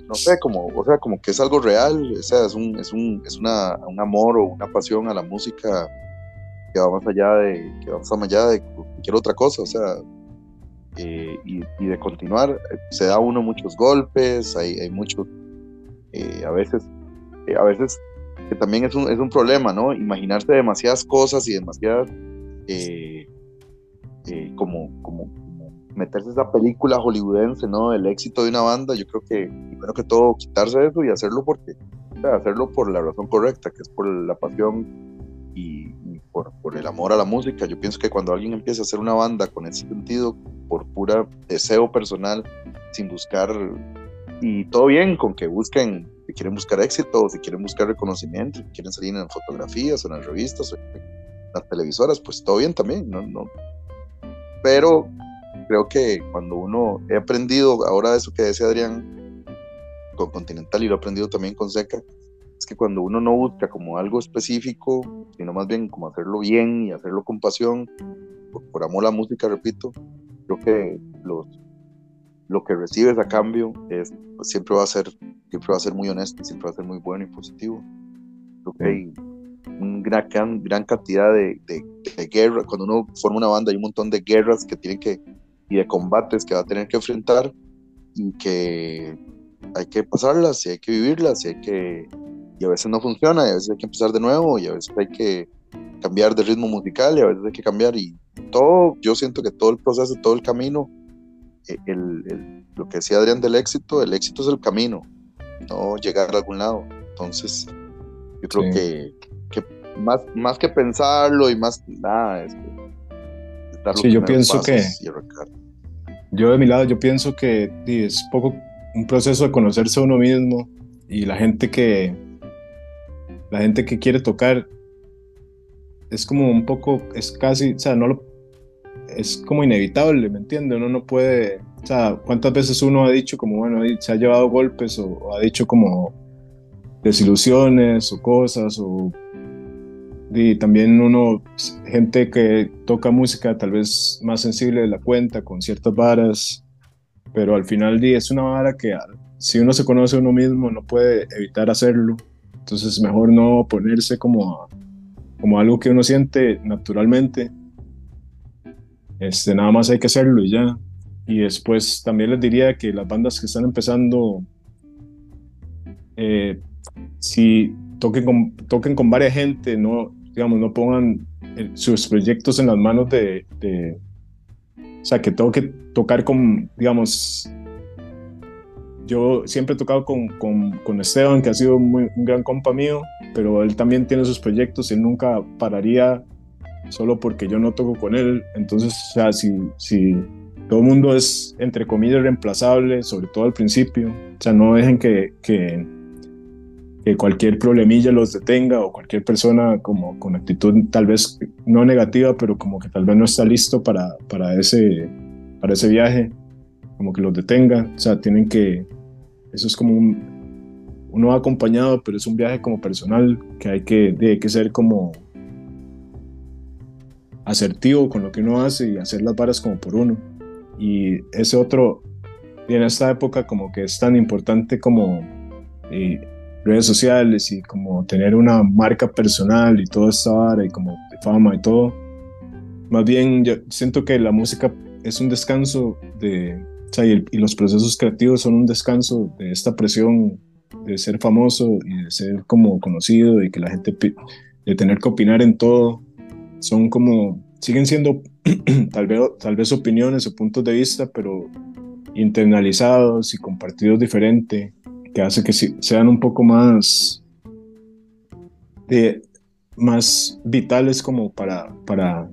no sé, como, o sea, como que es algo real, o sea, es un, es un, es una, un amor o una pasión a la música que va más allá de, que va más allá de cualquier otra cosa, o sea, eh, y, de continuar, eh, se da uno muchos golpes, hay, hay muchos, eh, a veces, a veces que también es un, es un problema, ¿no? Imaginarse demasiadas cosas y demasiadas, como, como, meterse esa película hollywoodense, ¿no? El éxito de una banda, yo creo que, primero que todo, quitarse eso y hacerlo porque, hacerlo por la razón correcta, que es por la pasión y, por, por, el amor a la música. Yo pienso que cuando alguien empieza a hacer una banda con ese sentido, por pura deseo personal, sin buscar, y todo bien con que busquen, si quieren buscar éxito, si quieren buscar reconocimiento, si quieren salir en fotografías, o en las revistas, o en las televisoras, pues todo bien también, ¿no? no pero creo que cuando uno he aprendido ahora eso que decía Adrián con Continental y lo he aprendido también con Seca, es que cuando uno no busca como algo específico, sino más bien como hacerlo bien y hacerlo con pasión, por, amor a la música, repito, creo que los, lo que recibes a cambio es, pues, siempre, va a ser, siempre va a ser muy honesto, siempre va a ser muy bueno y positivo. Creo que hay una gran, gran cantidad de, de, de guerras, cuando uno forma una banda hay un montón de guerras que tienen que y de combates que va a tener que enfrentar y que hay que pasarlas y hay que vivirlas y hay que y a veces no funciona y a veces hay que empezar de nuevo y a veces hay que cambiar de ritmo musical y a veces hay que cambiar y todo yo siento que todo el proceso todo el camino eh, el, lo que decía Adrián del éxito el éxito es el camino no llegar a algún lado. Entonces yo creo que, que, más, más que pensarlo y más nada es sí, yo pienso que yo de mi lado, yo pienso que es poco un proceso de conocerse a uno mismo y la gente que la gente que quiere tocar es como un poco, es casi, o sea, no lo, es como inevitable, ¿me entiendes? Uno no puede, o sea, ¿cuántas veces uno ha dicho como, bueno, se ha llevado golpes o ha dicho como desilusiones o cosas o y también uno, gente que toca música tal vez más sensible de la cuenta, con ciertas varas, pero al final es una vara que si uno se conoce a uno mismo no puede evitar hacerlo, entonces mejor no ponerse como, como algo que uno siente naturalmente, este, nada más hay que hacerlo y ya. Y después también les diría que las bandas que están empezando, eh, si toquen con, toquen con varias gente, no, digamos, no pongan eh, sus proyectos en las manos de, o sea, que tengo que tocar con, digamos, yo siempre he tocado con, con, con Esteban, que ha sido un gran compa mío, pero él también tiene sus proyectos, él nunca pararía solo porque yo no toco con él, entonces, o sea, si, si todo el mundo es, entre comillas, reemplazable, sobre todo al principio, o sea, no dejen que que cualquier problemilla los detenga o cualquier persona como con actitud tal vez no negativa, pero como que tal vez no está listo para, para, ese, para ese viaje, como que los detenga. O sea, tienen que, eso es como un, uno va acompañado, pero es un viaje como personal que hay que, hay que ser como asertivo con lo que uno hace y hacer las varas como por uno. Y ese otro, y en esta época como que es tan importante como... Eh, redes sociales y como tener una marca personal y toda esta vara y como fama y todo. Más bien yo siento que la música es un descanso de, o sea, y, los procesos creativos son un descanso de esta presión de ser famoso y de ser como conocido y que la gente, de tener que opinar en todo, son como, siguen siendo tal vez, tal vez opiniones o puntos de vista, pero internalizados y compartidos diferente que hace que sean un poco más, de, más vitales como para, para,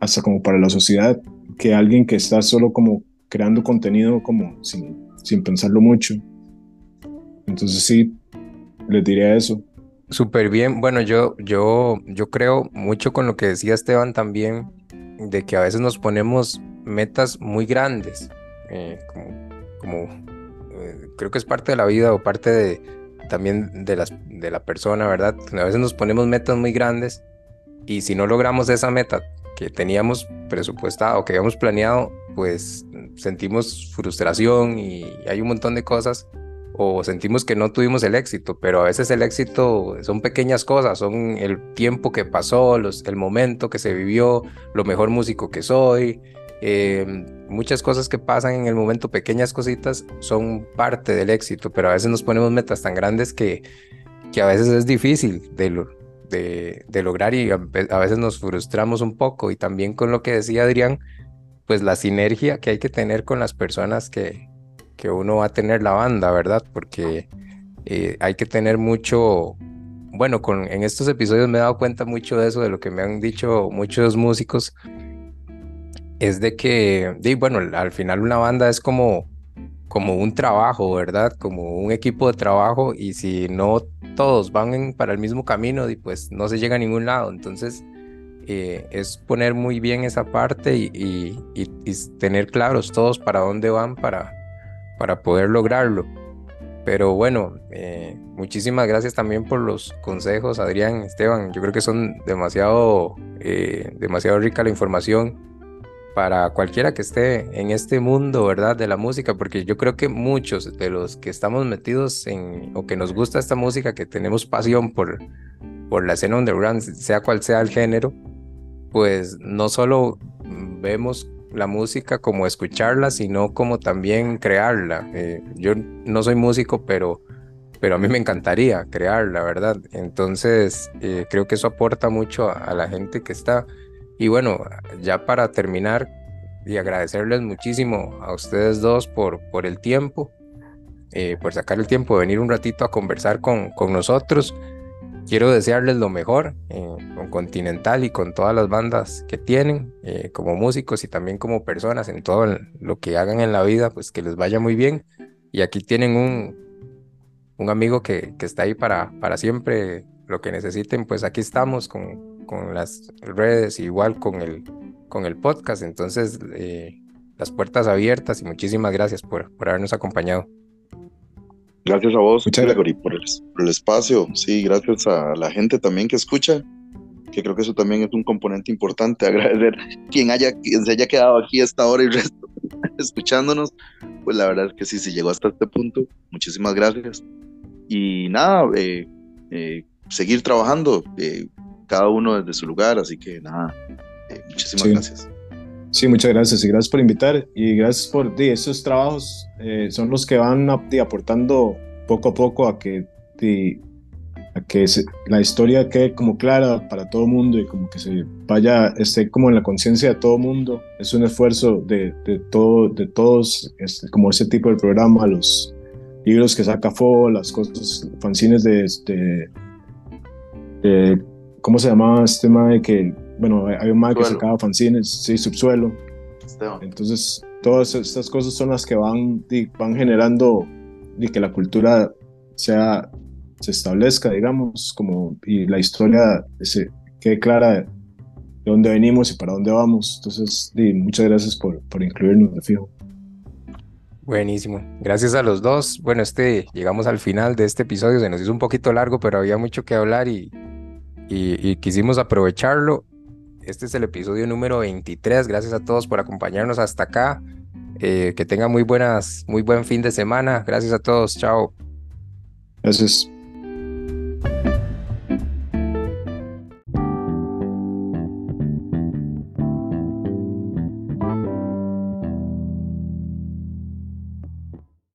hasta como para la sociedad, que alguien que está solo como creando contenido como sin, sin pensarlo mucho. Entonces sí, les diría eso. Súper bien. Bueno, yo, yo, yo creo mucho con lo que decía Esteban también. de que a veces nos ponemos metas muy grandes, eh, como, eh, creo que es parte de la vida o parte de, también de, las, de la persona, ¿verdad? A veces nos ponemos metas muy grandes y si no logramos esa meta que teníamos presupuestado, que habíamos planeado, pues sentimos frustración y hay un montón de cosas o sentimos que no tuvimos el éxito, pero a veces el éxito son pequeñas cosas, son el tiempo que pasó, los, el momento que se vivió, lo mejor músico que soy, eh, muchas cosas que pasan en el momento, pequeñas cositas, son parte del éxito, pero a veces nos ponemos metas tan grandes que, que a veces es difícil de, lograr y a, a veces nos frustramos un poco y también con lo que decía Adrián, pues la sinergia que hay que tener con las personas que, que uno va a tener la banda, ¿verdad? Porque eh, hay que tener mucho, bueno, con, en estos episodios me he dado cuenta mucho de eso, de lo que me han dicho muchos músicos, es de que, bueno, al final una banda es como, como un trabajo, ¿verdad? Como un equipo de trabajo y si no todos van para el mismo camino, pues no se llega a ningún lado. Entonces, eh, es poner muy bien esa parte y, y, tener claros todos para dónde van para, para poder lograrlo. Pero bueno, eh, muchísimas gracias también por los consejos, Adrián, Esteban. Yo creo que son demasiado, eh, demasiado rica la información para cualquiera que esté en este mundo, ¿verdad? De la música, porque yo creo que muchos de los que estamos metidos en, o que nos gusta esta música, que tenemos pasión por, por la escena underground, sea cual sea el género, pues no solo vemos la música como escucharla, sino como también crearla. Eh, yo no soy músico, pero, pero a mí me encantaría crearla, ¿verdad? Entonces, eh, creo que eso aporta mucho a, la gente que está. Y bueno, ya para terminar, y agradecerles muchísimo a ustedes dos por, por el tiempo, eh, por sacar el tiempo de venir un ratito a conversar con, con nosotros quiero desearles lo mejor eh, con Continental y con todas las bandas que tienen, eh, como músicos y también como personas en todo lo que hagan en la vida, pues que les vaya muy bien. Y aquí tienen un, un amigo que, que está ahí para, para siempre, lo que necesiten, pues aquí estamos con, con las redes, igual con el, con el podcast. Entonces, eh, las puertas abiertas y muchísimas gracias por, por habernos acompañado. Gracias a vos, Gregory, por el, por el espacio. Sí, gracias a la gente también que escucha, que creo que eso también es un componente importante. Agradecer quien haya quien se haya quedado aquí esta hora y resto escuchándonos. Pues la verdad es que sí, se llegó hasta este punto. Muchísimas gracias. Y nada, eh, eh, seguir trabajando, eh, cada uno desde su lugar. Así que nada, muchísimas gracias. Sí, muchas gracias y gracias por invitar y gracias por di, esos trabajos eh, son los que van aportando poco a poco a que, a que la historia quede como clara para todo el mundo y como que se vaya, esté como en la conciencia de todo el mundo. Es un esfuerzo de, de, todo, de todos, este, como ese tipo de programa, los libros que saca FO, las cosas, fanzines de, de, de ¿cómo se llamaba este tema de que bueno, hay un mag que sacaba fanzines, sí, subsuelo. Entonces, todas estas cosas son las que van, van generando y que la cultura sea, se establezca, digamos, como, y la historia se quede clara de dónde venimos y para dónde vamos. Entonces, muchas gracias por, por incluirnos, de fijo. Buenísimo. Gracias a los dos. Bueno, este, llegamos al final de este episodio. Se nos hizo un poquito largo, pero había mucho que hablar y, quisimos aprovecharlo. Este es el episodio número 23. Gracias a todos por acompañarnos hasta acá. Eh, que tengan muy buenas, muy buen fin de semana. Gracias a todos. Chao. Gracias.